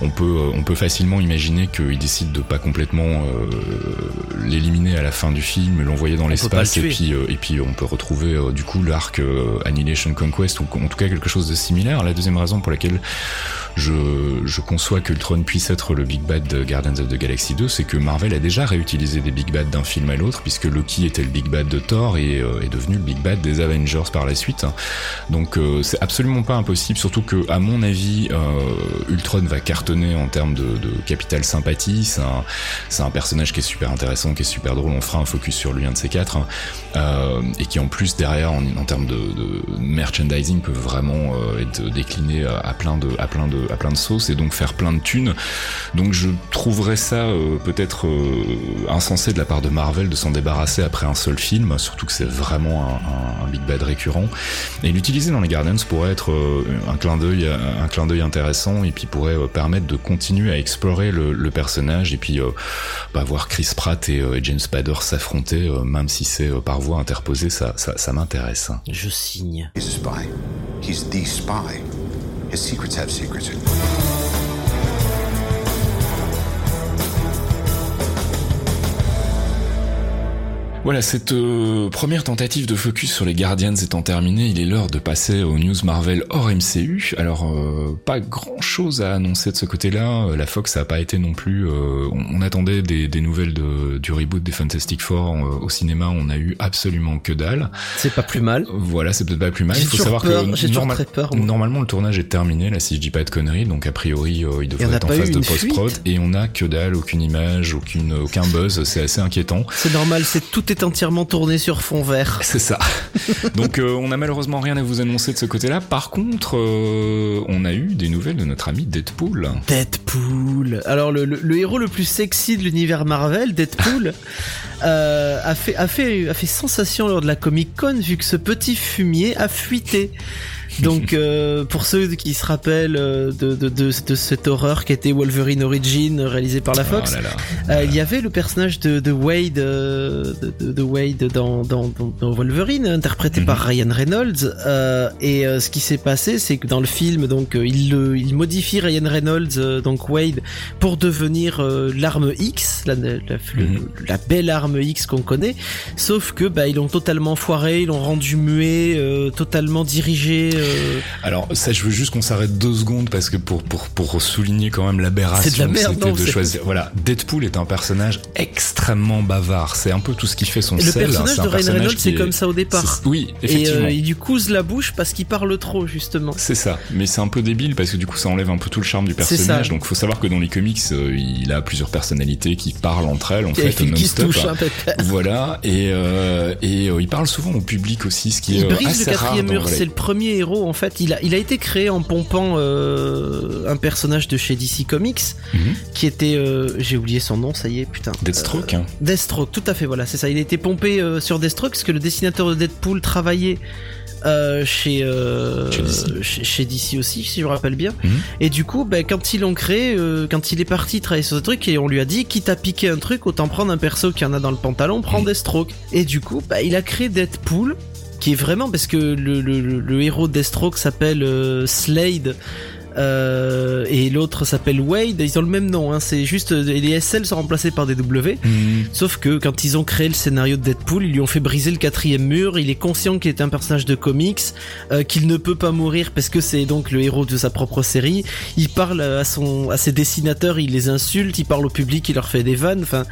on peut on peut facilement imaginer qu'il décide de pas complètement l'éliminer à la fin du film, l'envoyer dans l'espace et puis et puis on peut retrouver du coup l'arc Annihilation Conquest ou en tout cas quelque chose de similaire. La deuxième raison pour laquelle je, conçois qu'Ultron puisse être le Big Bad de Guardians of the Galaxy 2, c'est que Marvel a déjà réutilisé des Big Bad d'un film à l'autre, puisque Loki était le Big Bad de Thor et euh, est devenu le Big Bad des Avengers par la suite. Donc euh, c'est absolument pas impossible, surtout que à mon avis, euh, Ultron va cartonner en termes de, capital sympathie. C'est un, personnage qui est super intéressant, qui est super drôle. On fera un focus sur lui un de ces quatre, euh, et qui en plus derrière, en, termes de, merchandising, peut vraiment être décliné à plein de, à plein de sauces et donc faire plein de thunes. Donc je trouverais ça euh, peut-être euh, insensé de la part de Marvel de s'en débarrasser après un seul film, surtout que c'est vraiment un, un, big bad récurrent. Et l'utiliser dans les Guardians pourrait être euh, un clin d'œil, un clin d'œil intéressant et puis pourrait permettre de continuer à explorer le, le personnage et puis bah, voir Chris Pratt et, et James Spader s'affronter, même si c'est par voie interposée, ça, ça, ça m'intéresse. Je signe. He's a spy. He's the spy. His secrets have secrets. Voilà, cette euh, première tentative de focus sur les Guardians étant terminée, il est l'heure de passer aux news Marvel hors MCU. Alors, euh, pas grand chose à annoncer de ce côté-là. Euh, la Fox ça a pas été non plus. On, attendait des, des nouvelles de, du reboot des Fantastic Four au cinéma. On a eu absolument que dalle. C'est pas plus mal. Voilà, c'est peut-être pas plus mal. Il faut savoir que peur, normalement le tournage est terminé. Là, si je dis pas de conneries, donc a priori il devrait être en phase de post-prod. Et on a que dalle, aucune image, aucune aucun buzz. C'est assez inquiétant. C'est normal. C'est tout tout est entièrement tourné sur fond vert. C'est ça. Donc euh, on a malheureusement rien à vous annoncer de ce côté-là. Par contre, euh, on a eu des nouvelles de notre ami Deadpool. Deadpool. Alors le, le- le héros le plus sexy de l'univers Marvel, Deadpool, euh, a fait a fait a fait sensation lors de la Comic Con vu que ce petit fumier a fuité. Donc euh, pour ceux qui se rappellent euh, de, de, de, de cette horreur qui était Wolverine Origin réalisé par la Fox, Oh là là. euh, il y avait le personnage de, de Wade, euh, de, de- de Wade dans, dans, dans- dans Wolverine, interprété Mhm. par Ryan Reynolds. euh, et euh, ce qui s'est passé, c'est que dans le film, donc euh, il, le- il modifie Ryan Reynolds, euh, donc Wade, pour devenir euh, l'arme X, la, la, la- Mhm. la belle arme X qu'on connaît. Sauf que bah ils l'ont totalement foiré, ils l'ont rendu muet, euh, totalement dirigé. euh, Alors ça, je veux juste qu'on s'arrête deux secondes parce que pour pour pour souligner quand même l'aberration, de la c'était de choisir. Voilà, Deadpool est un personnage extrêmement bavard. C'est un peu tout ce qui fait son le sel. hein. personnage de Ryan Reynolds, c'est est- comme ça au départ. Oui, Et effectivement. euh, il lui couse la bouche parce qu'il parle trop justement. C'est ça, mais c'est un peu débile parce que du coup ça enlève un peu tout le charme du personnage. Donc faut savoir que dans les comics, euh, il a plusieurs personnalités qui parlent entre elles en Et fait se non-stop. touche un peu. Voilà, et et, et euh, il parle souvent au public aussi, ce qui est Il euh, brise assez le rare quatrième dans- mur, c'est le premier héros en fait. Il a, il a été créé en pompant euh, un personnage de chez DC Comics Mhm. qui était, euh, j'ai oublié son nom, ça y est, putain. Deathstroke. hein. Deathstroke, tout à fait, voilà, c'est ça. Il a été pompé euh, sur Deathstroke parce que le dessinateur de Deadpool travaillait euh, chez, euh, Chez DC. chez chez DC aussi, si je me rappelle bien. Mhm. Et du coup, ben, quand ils l'ont créé, euh, quand il est parti travailler sur ce truc, et on lui a dit, quitte à piquer un truc, autant prendre un perso qui en a dans le pantalon, prends. Deathstroke. Et du coup, ben, il a créé Deadpool, qui est vraiment parce que le, le, le- héros de Deathstroke s'appelle euh, Slade. Euh, et l'autre s'appelle Wade, ils ont le même nom, hein, c'est juste et les SL sont remplacés par des W. Mhm. Sauf que quand ils ont créé le scénario de Deadpool, ils lui ont fait briser le quatrième mur. Il est conscient qu'il est un personnage de comics, euh, qu'il ne peut pas mourir parce que c'est donc le héros de sa propre série. Il parle à son, à ses dessinateurs, il les insulte, il parle au public, il leur fait des vannes. Enfin,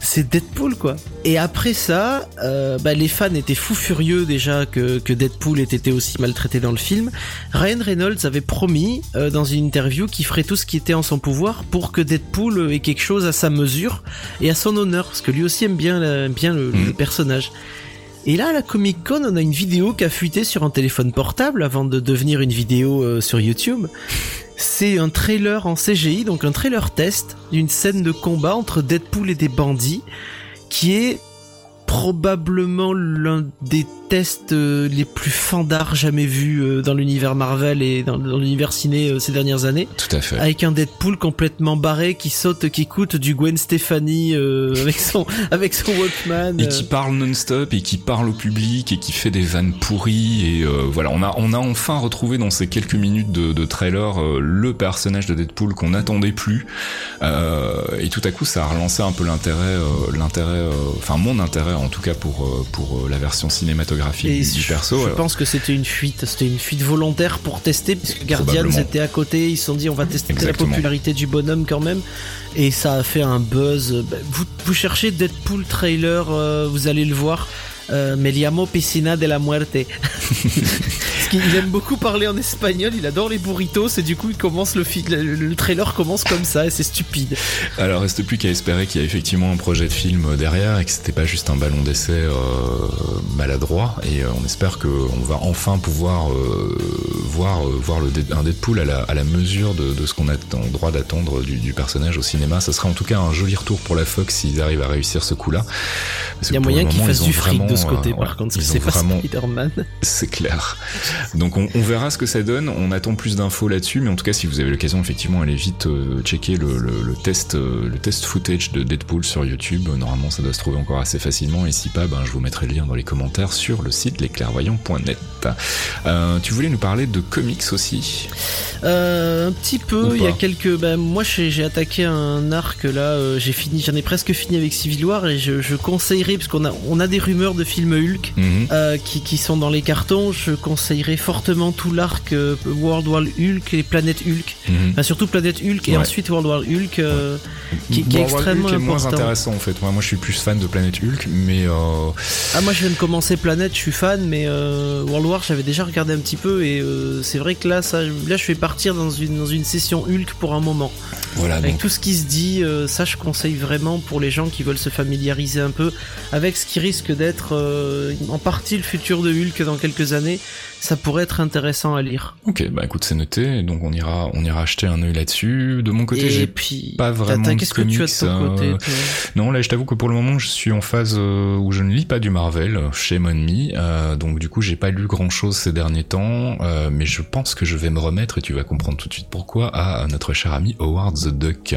c'est Deadpool quoi. Et après ça, euh, bah, les fans étaient fous furieux déjà que, que Deadpool ait été aussi maltraité dans le film. Ryan Reynolds avait promis euh, dans une interview qu'il ferait tout ce qui était en son pouvoir pour que Deadpool ait quelque chose à sa mesure et à son honneur, parce que lui aussi aime bien, la- aime bien le, le Mhm. personnage. Et là, à la Comic Con, on a une vidéo qui a fuité sur un téléphone portable avant de devenir une vidéo euh, sur YouTube. C'est un trailer en CGI, donc un trailer test d'une scène de combat entre Deadpool et des bandits, qui est probablement l'un des tests euh, les plus fandards jamais vus euh, dans l'univers Marvel et dans, l'univers ciné euh, ces dernières années Tout à fait. avec un Deadpool complètement barré qui saute, qui écoute du Gwen Stefani avec son avec son Walkman. Et qui parle non-stop et qui parle au public et qui fait des vannes pourries et euh, voilà on a on a enfin retrouvé dans ces quelques minutes de, de trailer euh, le personnage de Deadpool qu'on n'attendait plus Euh, et tout à coup ça a relancé un peu l'intérêt l'intérêt enfin mon intérêt en tout cas pour pour la version cinématographique Et du, du je, perso je Alors, pense que c'était une fuite, c'était une fuite volontaire pour tester, puisque Guardians Probablement. était à côté, ils se sont dit on va tester la popularité du bonhomme quand même, et ça a fait un buzz. Bah, Vous, vous cherchez Deadpool trailer, euh, vous allez le voir. Euh, me llamo Piscina de la Muerte. Parce qu'il aime beaucoup parler en espagnol, il adore les burritos et du coup il commence le, le, le trailer commence comme ça et c'est stupide. Alors reste plus qu'à espérer qu'il y a effectivement un projet de film euh, derrière et que c'était pas juste un ballon d'essai euh, maladroit et euh, on espère que on va enfin pouvoir euh, voir euh, voir le un Deadpool à la, à la mesure de, de ce qu'on a en droit d'attendre du, du personnage au cinéma. Ça sera en tout cas un joli retour pour la Fox s'ils arrivent à réussir ce coup-là. Il y a moyen le qu'ils fassent du fric de ce côté euh, par ouais, contre, c'est pas vraiment Spider-Man. c'est clair. Donc on, on verra ce que ça donne. On attend plus d'infos là-dessus, mais en tout cas, si vous avez l'occasion, effectivement, allez vite euh, checker le, le- le test, euh, le test footage de Deadpool sur YouTube. Euh, Normalement, ça doit se trouver encore assez facilement, et si pas, ben je vous mettrai le lien dans les commentaires sur le site lesclairvoyants.net. Euh, tu voulais nous parler de comics aussi? Euh, un petit peu, il y a quelques. Ben, moi, j'ai attaqué un arc là. j'ai fini, j'en ai presque fini avec Civil War et je, je conseillerais parce qu'on a on a des rumeurs de films Hulk Mhm. euh, qui, qui sont dans les cartons. Je conseillerais fortement tout l'arc euh, World War Hulk et Planète Hulk. Enfin, surtout Planète Hulk et Ouais. ensuite World War Hulk. euh, qui- qui est extrêmement Hulk est moins intéressant en fait. Moi, moi, je suis plus fan de Planète Hulk, mais euh, Ah moi je viens de commencer Planète, je suis fan, mais World War j'avais déjà regardé un petit peu et c'est vrai que là ça, là je vais partir dans une dans une session Hulk pour un moment. voilà. Avec Donc, tout ce qui se dit, ça je conseille vraiment pour les gens qui veulent se familiariser un peu avec ce qui risque d'être en partie le futur de Hulk dans quelques années, ça pourrait être intéressant à lire. Ok, bah écoute, c'est noté. Donc on ira, on ira acheter un œil là-dessus. De mon côté, j'ai pas vraiment qu'est-ce que tu as de ton côté euh, Non, là, je t'avoue que pour le moment, je suis en phase euh, où je ne lis pas du Marvel chez Monmi. Euh, donc du coup, j'ai pas lu grand-chose ces derniers temps, euh, mais je pense que je vais me remettre et tu vas comprendre tout de suite pourquoi à notre cher ami Howard the Duck,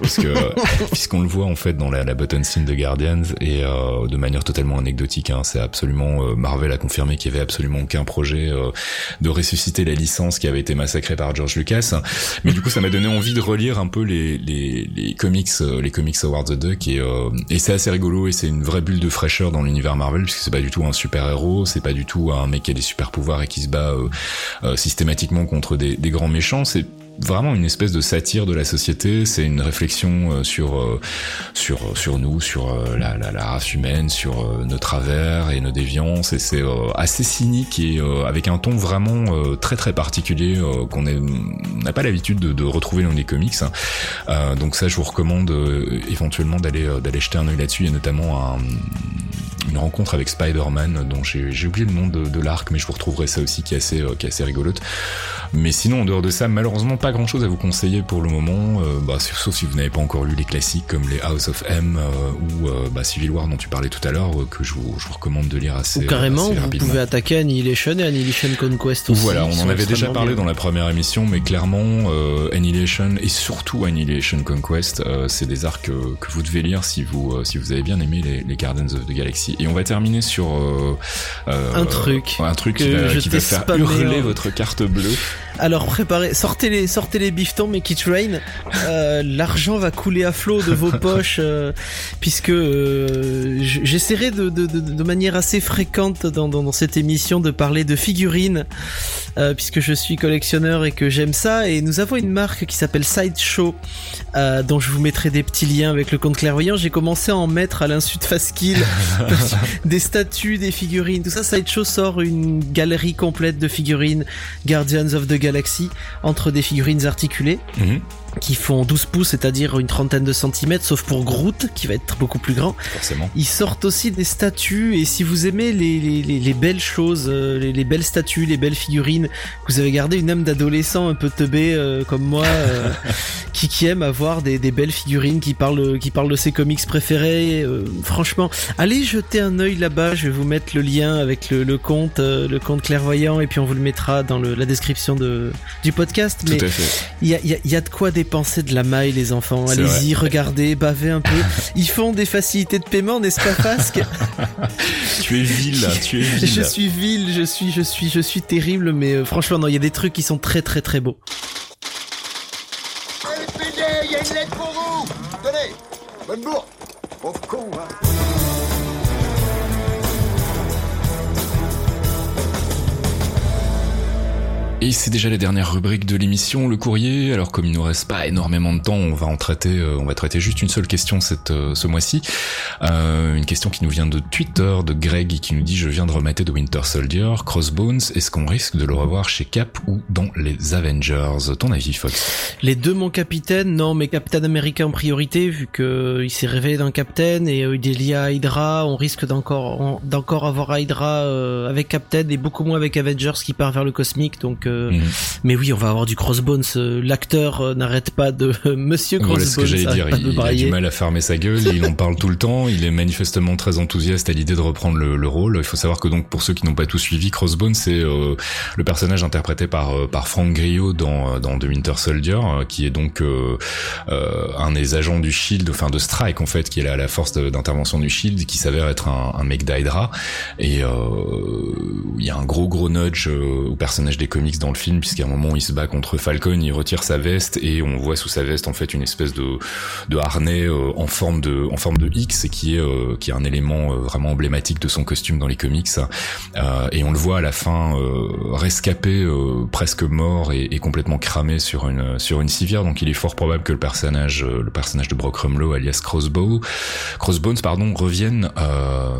parce que puisqu'on le voit en fait dans la, la button scene de Guardians et de manière totalement anecdotique. Hein, c'est absolument Marvel a confirmé qu'il y avait absolument aucun projet euh, de ressusciter la licence qui avait été massacrée par George Lucas. Mais du coup, ça m'a donné envie de relire un peu les, comics, euh, les comics Howard the Duck et, euh, et c'est assez rigolo et c'est une vraie bulle de fraîcheur dans l'univers Marvel puisque c'est pas du tout un super héros, c'est pas du tout un mec qui a des super pouvoirs et qui se bat systématiquement contre des, des grands méchants. C'est vraiment une espèce de satire de la société. C'est une réflexion euh, sur euh, sur sur nous, sur euh, la, la, la race humaine, sur nos travers et nos déviances. Et c'est assez cynique et avec un ton vraiment très très particulier qu'on n'a pas l'habitude de, de, retrouver dans les comics. donc ça, je vous recommande éventuellement d'aller d'aller jeter un œil là-dessus. et notamment un une rencontre avec Spider-Man dont j'ai oublié le nom de, de l'arc mais je vous retrouverai ça aussi qui est assez qui est assez rigolote. Mais sinon en dehors de ça malheureusement pas grand chose à vous conseiller pour le moment euh, bah, sauf si vous n'avez pas encore lu les classiques comme les House of M euh, ou euh, bah, Civil War dont tu parlais tout à l'heure que je vous, je vous, recommande de lire assez ou carrément assez vous pouvez attaquer Annihilation et Annihilation Conquest aussi voilà on en avait déjà parlé bien. dans la première émission mais clairement Annihilation et surtout Annihilation Conquest c'est des arcs que vous devez lire si vous si vous avez bien aimé les, les Gardens of the Galaxy et on va terminer sur euh, euh, un truc, un truc qui va, qui va faire hurler votre carte bleue. Alors préparez, sortez les, sortez les bifetons, mais qui train. Euh, L'argent va couler à flot de vos poches, euh, puisque euh, j'essaierai de, de, de, de, manière assez fréquente dans, dans, dans, cette émission de parler de figurines, puisque je suis collectionneur et que j'aime ça. Et nous avons une marque qui s'appelle Sideshow, dont je vous mettrai des petits liens avec le compte clairvoyant. J'ai commencé à en mettre à l'insu de Faskill des statues, des figurines, tout ça. Sideshow sort une galerie complète de figurines Guardians of the Entre des figurines articulées. Mmh qui font 12 pouces, c'est-à-dire une trentaine de centimètres, sauf pour Groot, qui va être beaucoup plus grand. Forcément. Ils sortent aussi des statues, et si vous aimez les, les, les belles choses, euh, les, les, belles statues, les belles figurines, vous avez gardé une âme d'adolescent un peu teubé euh, comme moi, euh, qui, qui aime avoir des, des, belles figurines, qui parlent, qui parlent de ses comics préférés, euh, franchement, allez jeter un œil là-bas, je vais vous mettre le lien avec le, le compte, le compte clairvoyant, et puis on vous le mettra dans le, la description de, du podcast. Tout Mais il y a, y, a, y a de quoi des dépenser de la maille, les enfants. Allez-y, regardez, bavez un peu. Ils font des facilités de paiement, n'est-ce pas, Fasque Tu es vil, tu es vil. Je suis vil, je suis, je suis, je suis terrible, mais euh, franchement, non, il y a des trucs qui sont très, très, très beaux. LPD, il y a une lettre pour vous Tenez, bonne bourre Pauvre con, hein C'est déjà la dernière rubrique de l'émission, le courrier. Alors comme il nous reste pas énormément de temps, on va en traiter, euh, on va traiter juste une seule question cette euh, ce mois-ci. Euh, une question qui nous vient de Twitter de Greg qui nous dit je viens de remater de Winter Soldier, Crossbones. Est-ce qu'on risque de le revoir chez Cap ou dans les Avengers? Ton avis, Fox? Les deux, mon capitaine. Non, mais Captain America en priorité vu que il s'est révélé d'un Captain et il est lié à Hydra. On risque d'encore d'encore avoir Hydra avec Captain et beaucoup moins avec Avengers qui part vers le cosmique. Donc Mmh. Mais oui, on va avoir du Crossbones. L'acteur euh, n'arrête pas de Monsieur Crossbones. Voilà ce que j'allais dire. Il, il, a du mal à fermer sa gueule. il en parle tout le temps. Il est manifestement très enthousiaste à l'idée de reprendre le, le, rôle. Il faut savoir que donc pour ceux qui n'ont pas tout suivi, Crossbones c'est euh, le personnage interprété par euh, par Frank Grillo dans dans The Winter Soldier, euh, qui est donc euh, un des agents du Shield, enfin de Strike en fait, qui est à la force d'intervention du Shield, qui s'avère être un, un mec d'Hydra. Et il y a un gros gros nudge au personnage des comics dans le film puisqu'à un moment il se bat contre Falcon, il retire sa veste et on voit sous sa veste en fait une espèce de, de harnais euh, en forme de en forme de X qui est euh, qui est un élément euh, vraiment emblématique de son costume dans les comics. Et on le voit à la fin rescapé presque mort et, et, complètement cramé sur une sur une civière. Donc il est fort probable que le personnage le personnage de Brock Rumlow alias Crossbow Crossbones pardon revienne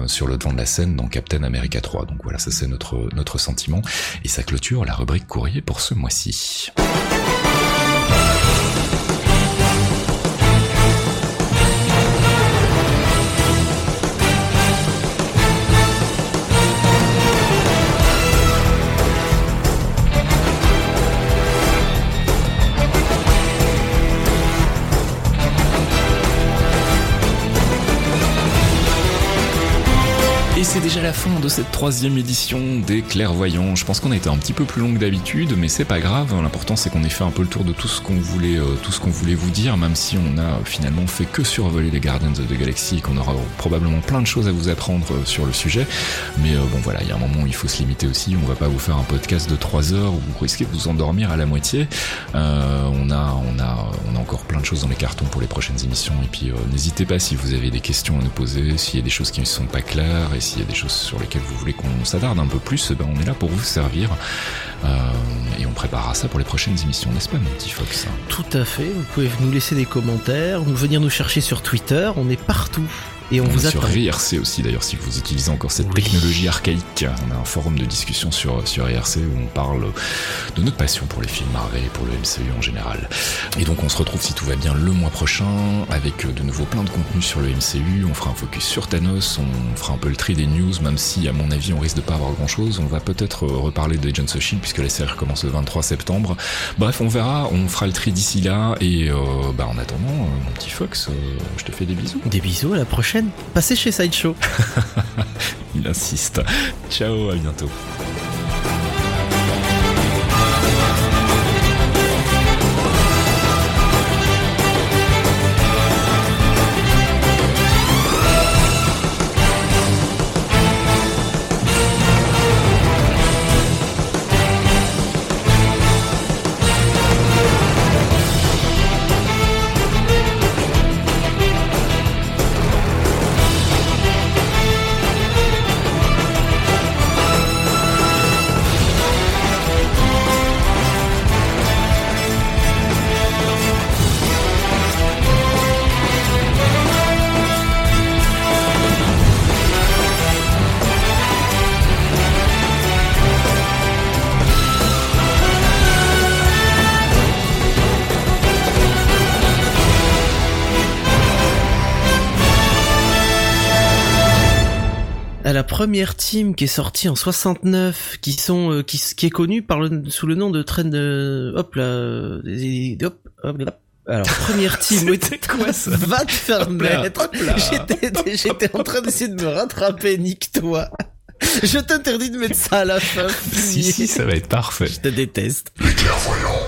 sur le devant de la scène dans Captain America 3 donc voilà ça c'est notre notre sentiment. Et ça clôture la rubrique courrier pour ce mois-ci. C'est déjà la fin de cette troisième édition des clairvoyants. Je pense qu'on a été un petit peu plus long que d'habitude, mais c'est pas grave. L'important c'est qu'on ait fait un peu le tour de tout ce qu'on voulait, euh, tout ce qu'on voulait vous dire, même si on a finalement fait que survoler les Guardians of the Galaxy qu'on aura probablement plein de choses à vous apprendre euh, sur le sujet. Mais euh, bon voilà, il y a un moment où il faut se limiter aussi. On va pas vous faire un podcast de 3 heures où vous risquez de vous endormir à la moitié. On a, on a, encore plein de choses dans les cartons pour les prochaines émissions. Et puis n'hésitez pas si vous avez des questions à nous poser, s'il y a des choses qui ne sont pas claires et s'il y a des choses sur lesquelles vous voulez qu'on s'attarde un peu plus, ben on est là pour vous servir. Euh, et on préparera ça pour les prochaines émissions, n'est-ce pas, mon petit Fox? Tout à fait. Vous pouvez nous laisser des commentaires, venir nous chercher sur Twitter. On est partout. Et on, vous est attend. sur IRC aussi d'ailleurs si vous utilisez encore cette Oui. technologie archaïque. On a un forum de discussion sur, sur IRC où on parle de notre passion pour les films Marvel et pour le MCU en général. Et donc on se retrouve si tout va bien le mois prochain avec euh, de nouveau plein de contenu sur le MCU. On fera un focus sur Thanos, on fera un peu le tri des news même si à mon avis on risque de pas avoir grand chose. On va peut-être euh, reparler de Agents of Shield puisque la série recommence le 23 septembre. Bref on verra, on fera le tri d'ici là et euh, bah, en attendant mon petit Fox, euh, je te fais des bisous. Des bisous, à la prochaine. Passez chez Sideshow. Il insiste. Ciao, à bientôt. Première team qui est sortie en 69, qui sont euh, qui, qui est connue par le sous le nom de train de hop là, hop, hop, hop. Alors première team, C'était quoi ça va te faire là, mettre. là. J'étais j'étais en train d'essayer de me rattraper, nique-toi. Je t'interdis de mettre ça à la fin. Si, si, ça va être parfait. Je te déteste. Les clairvoyants.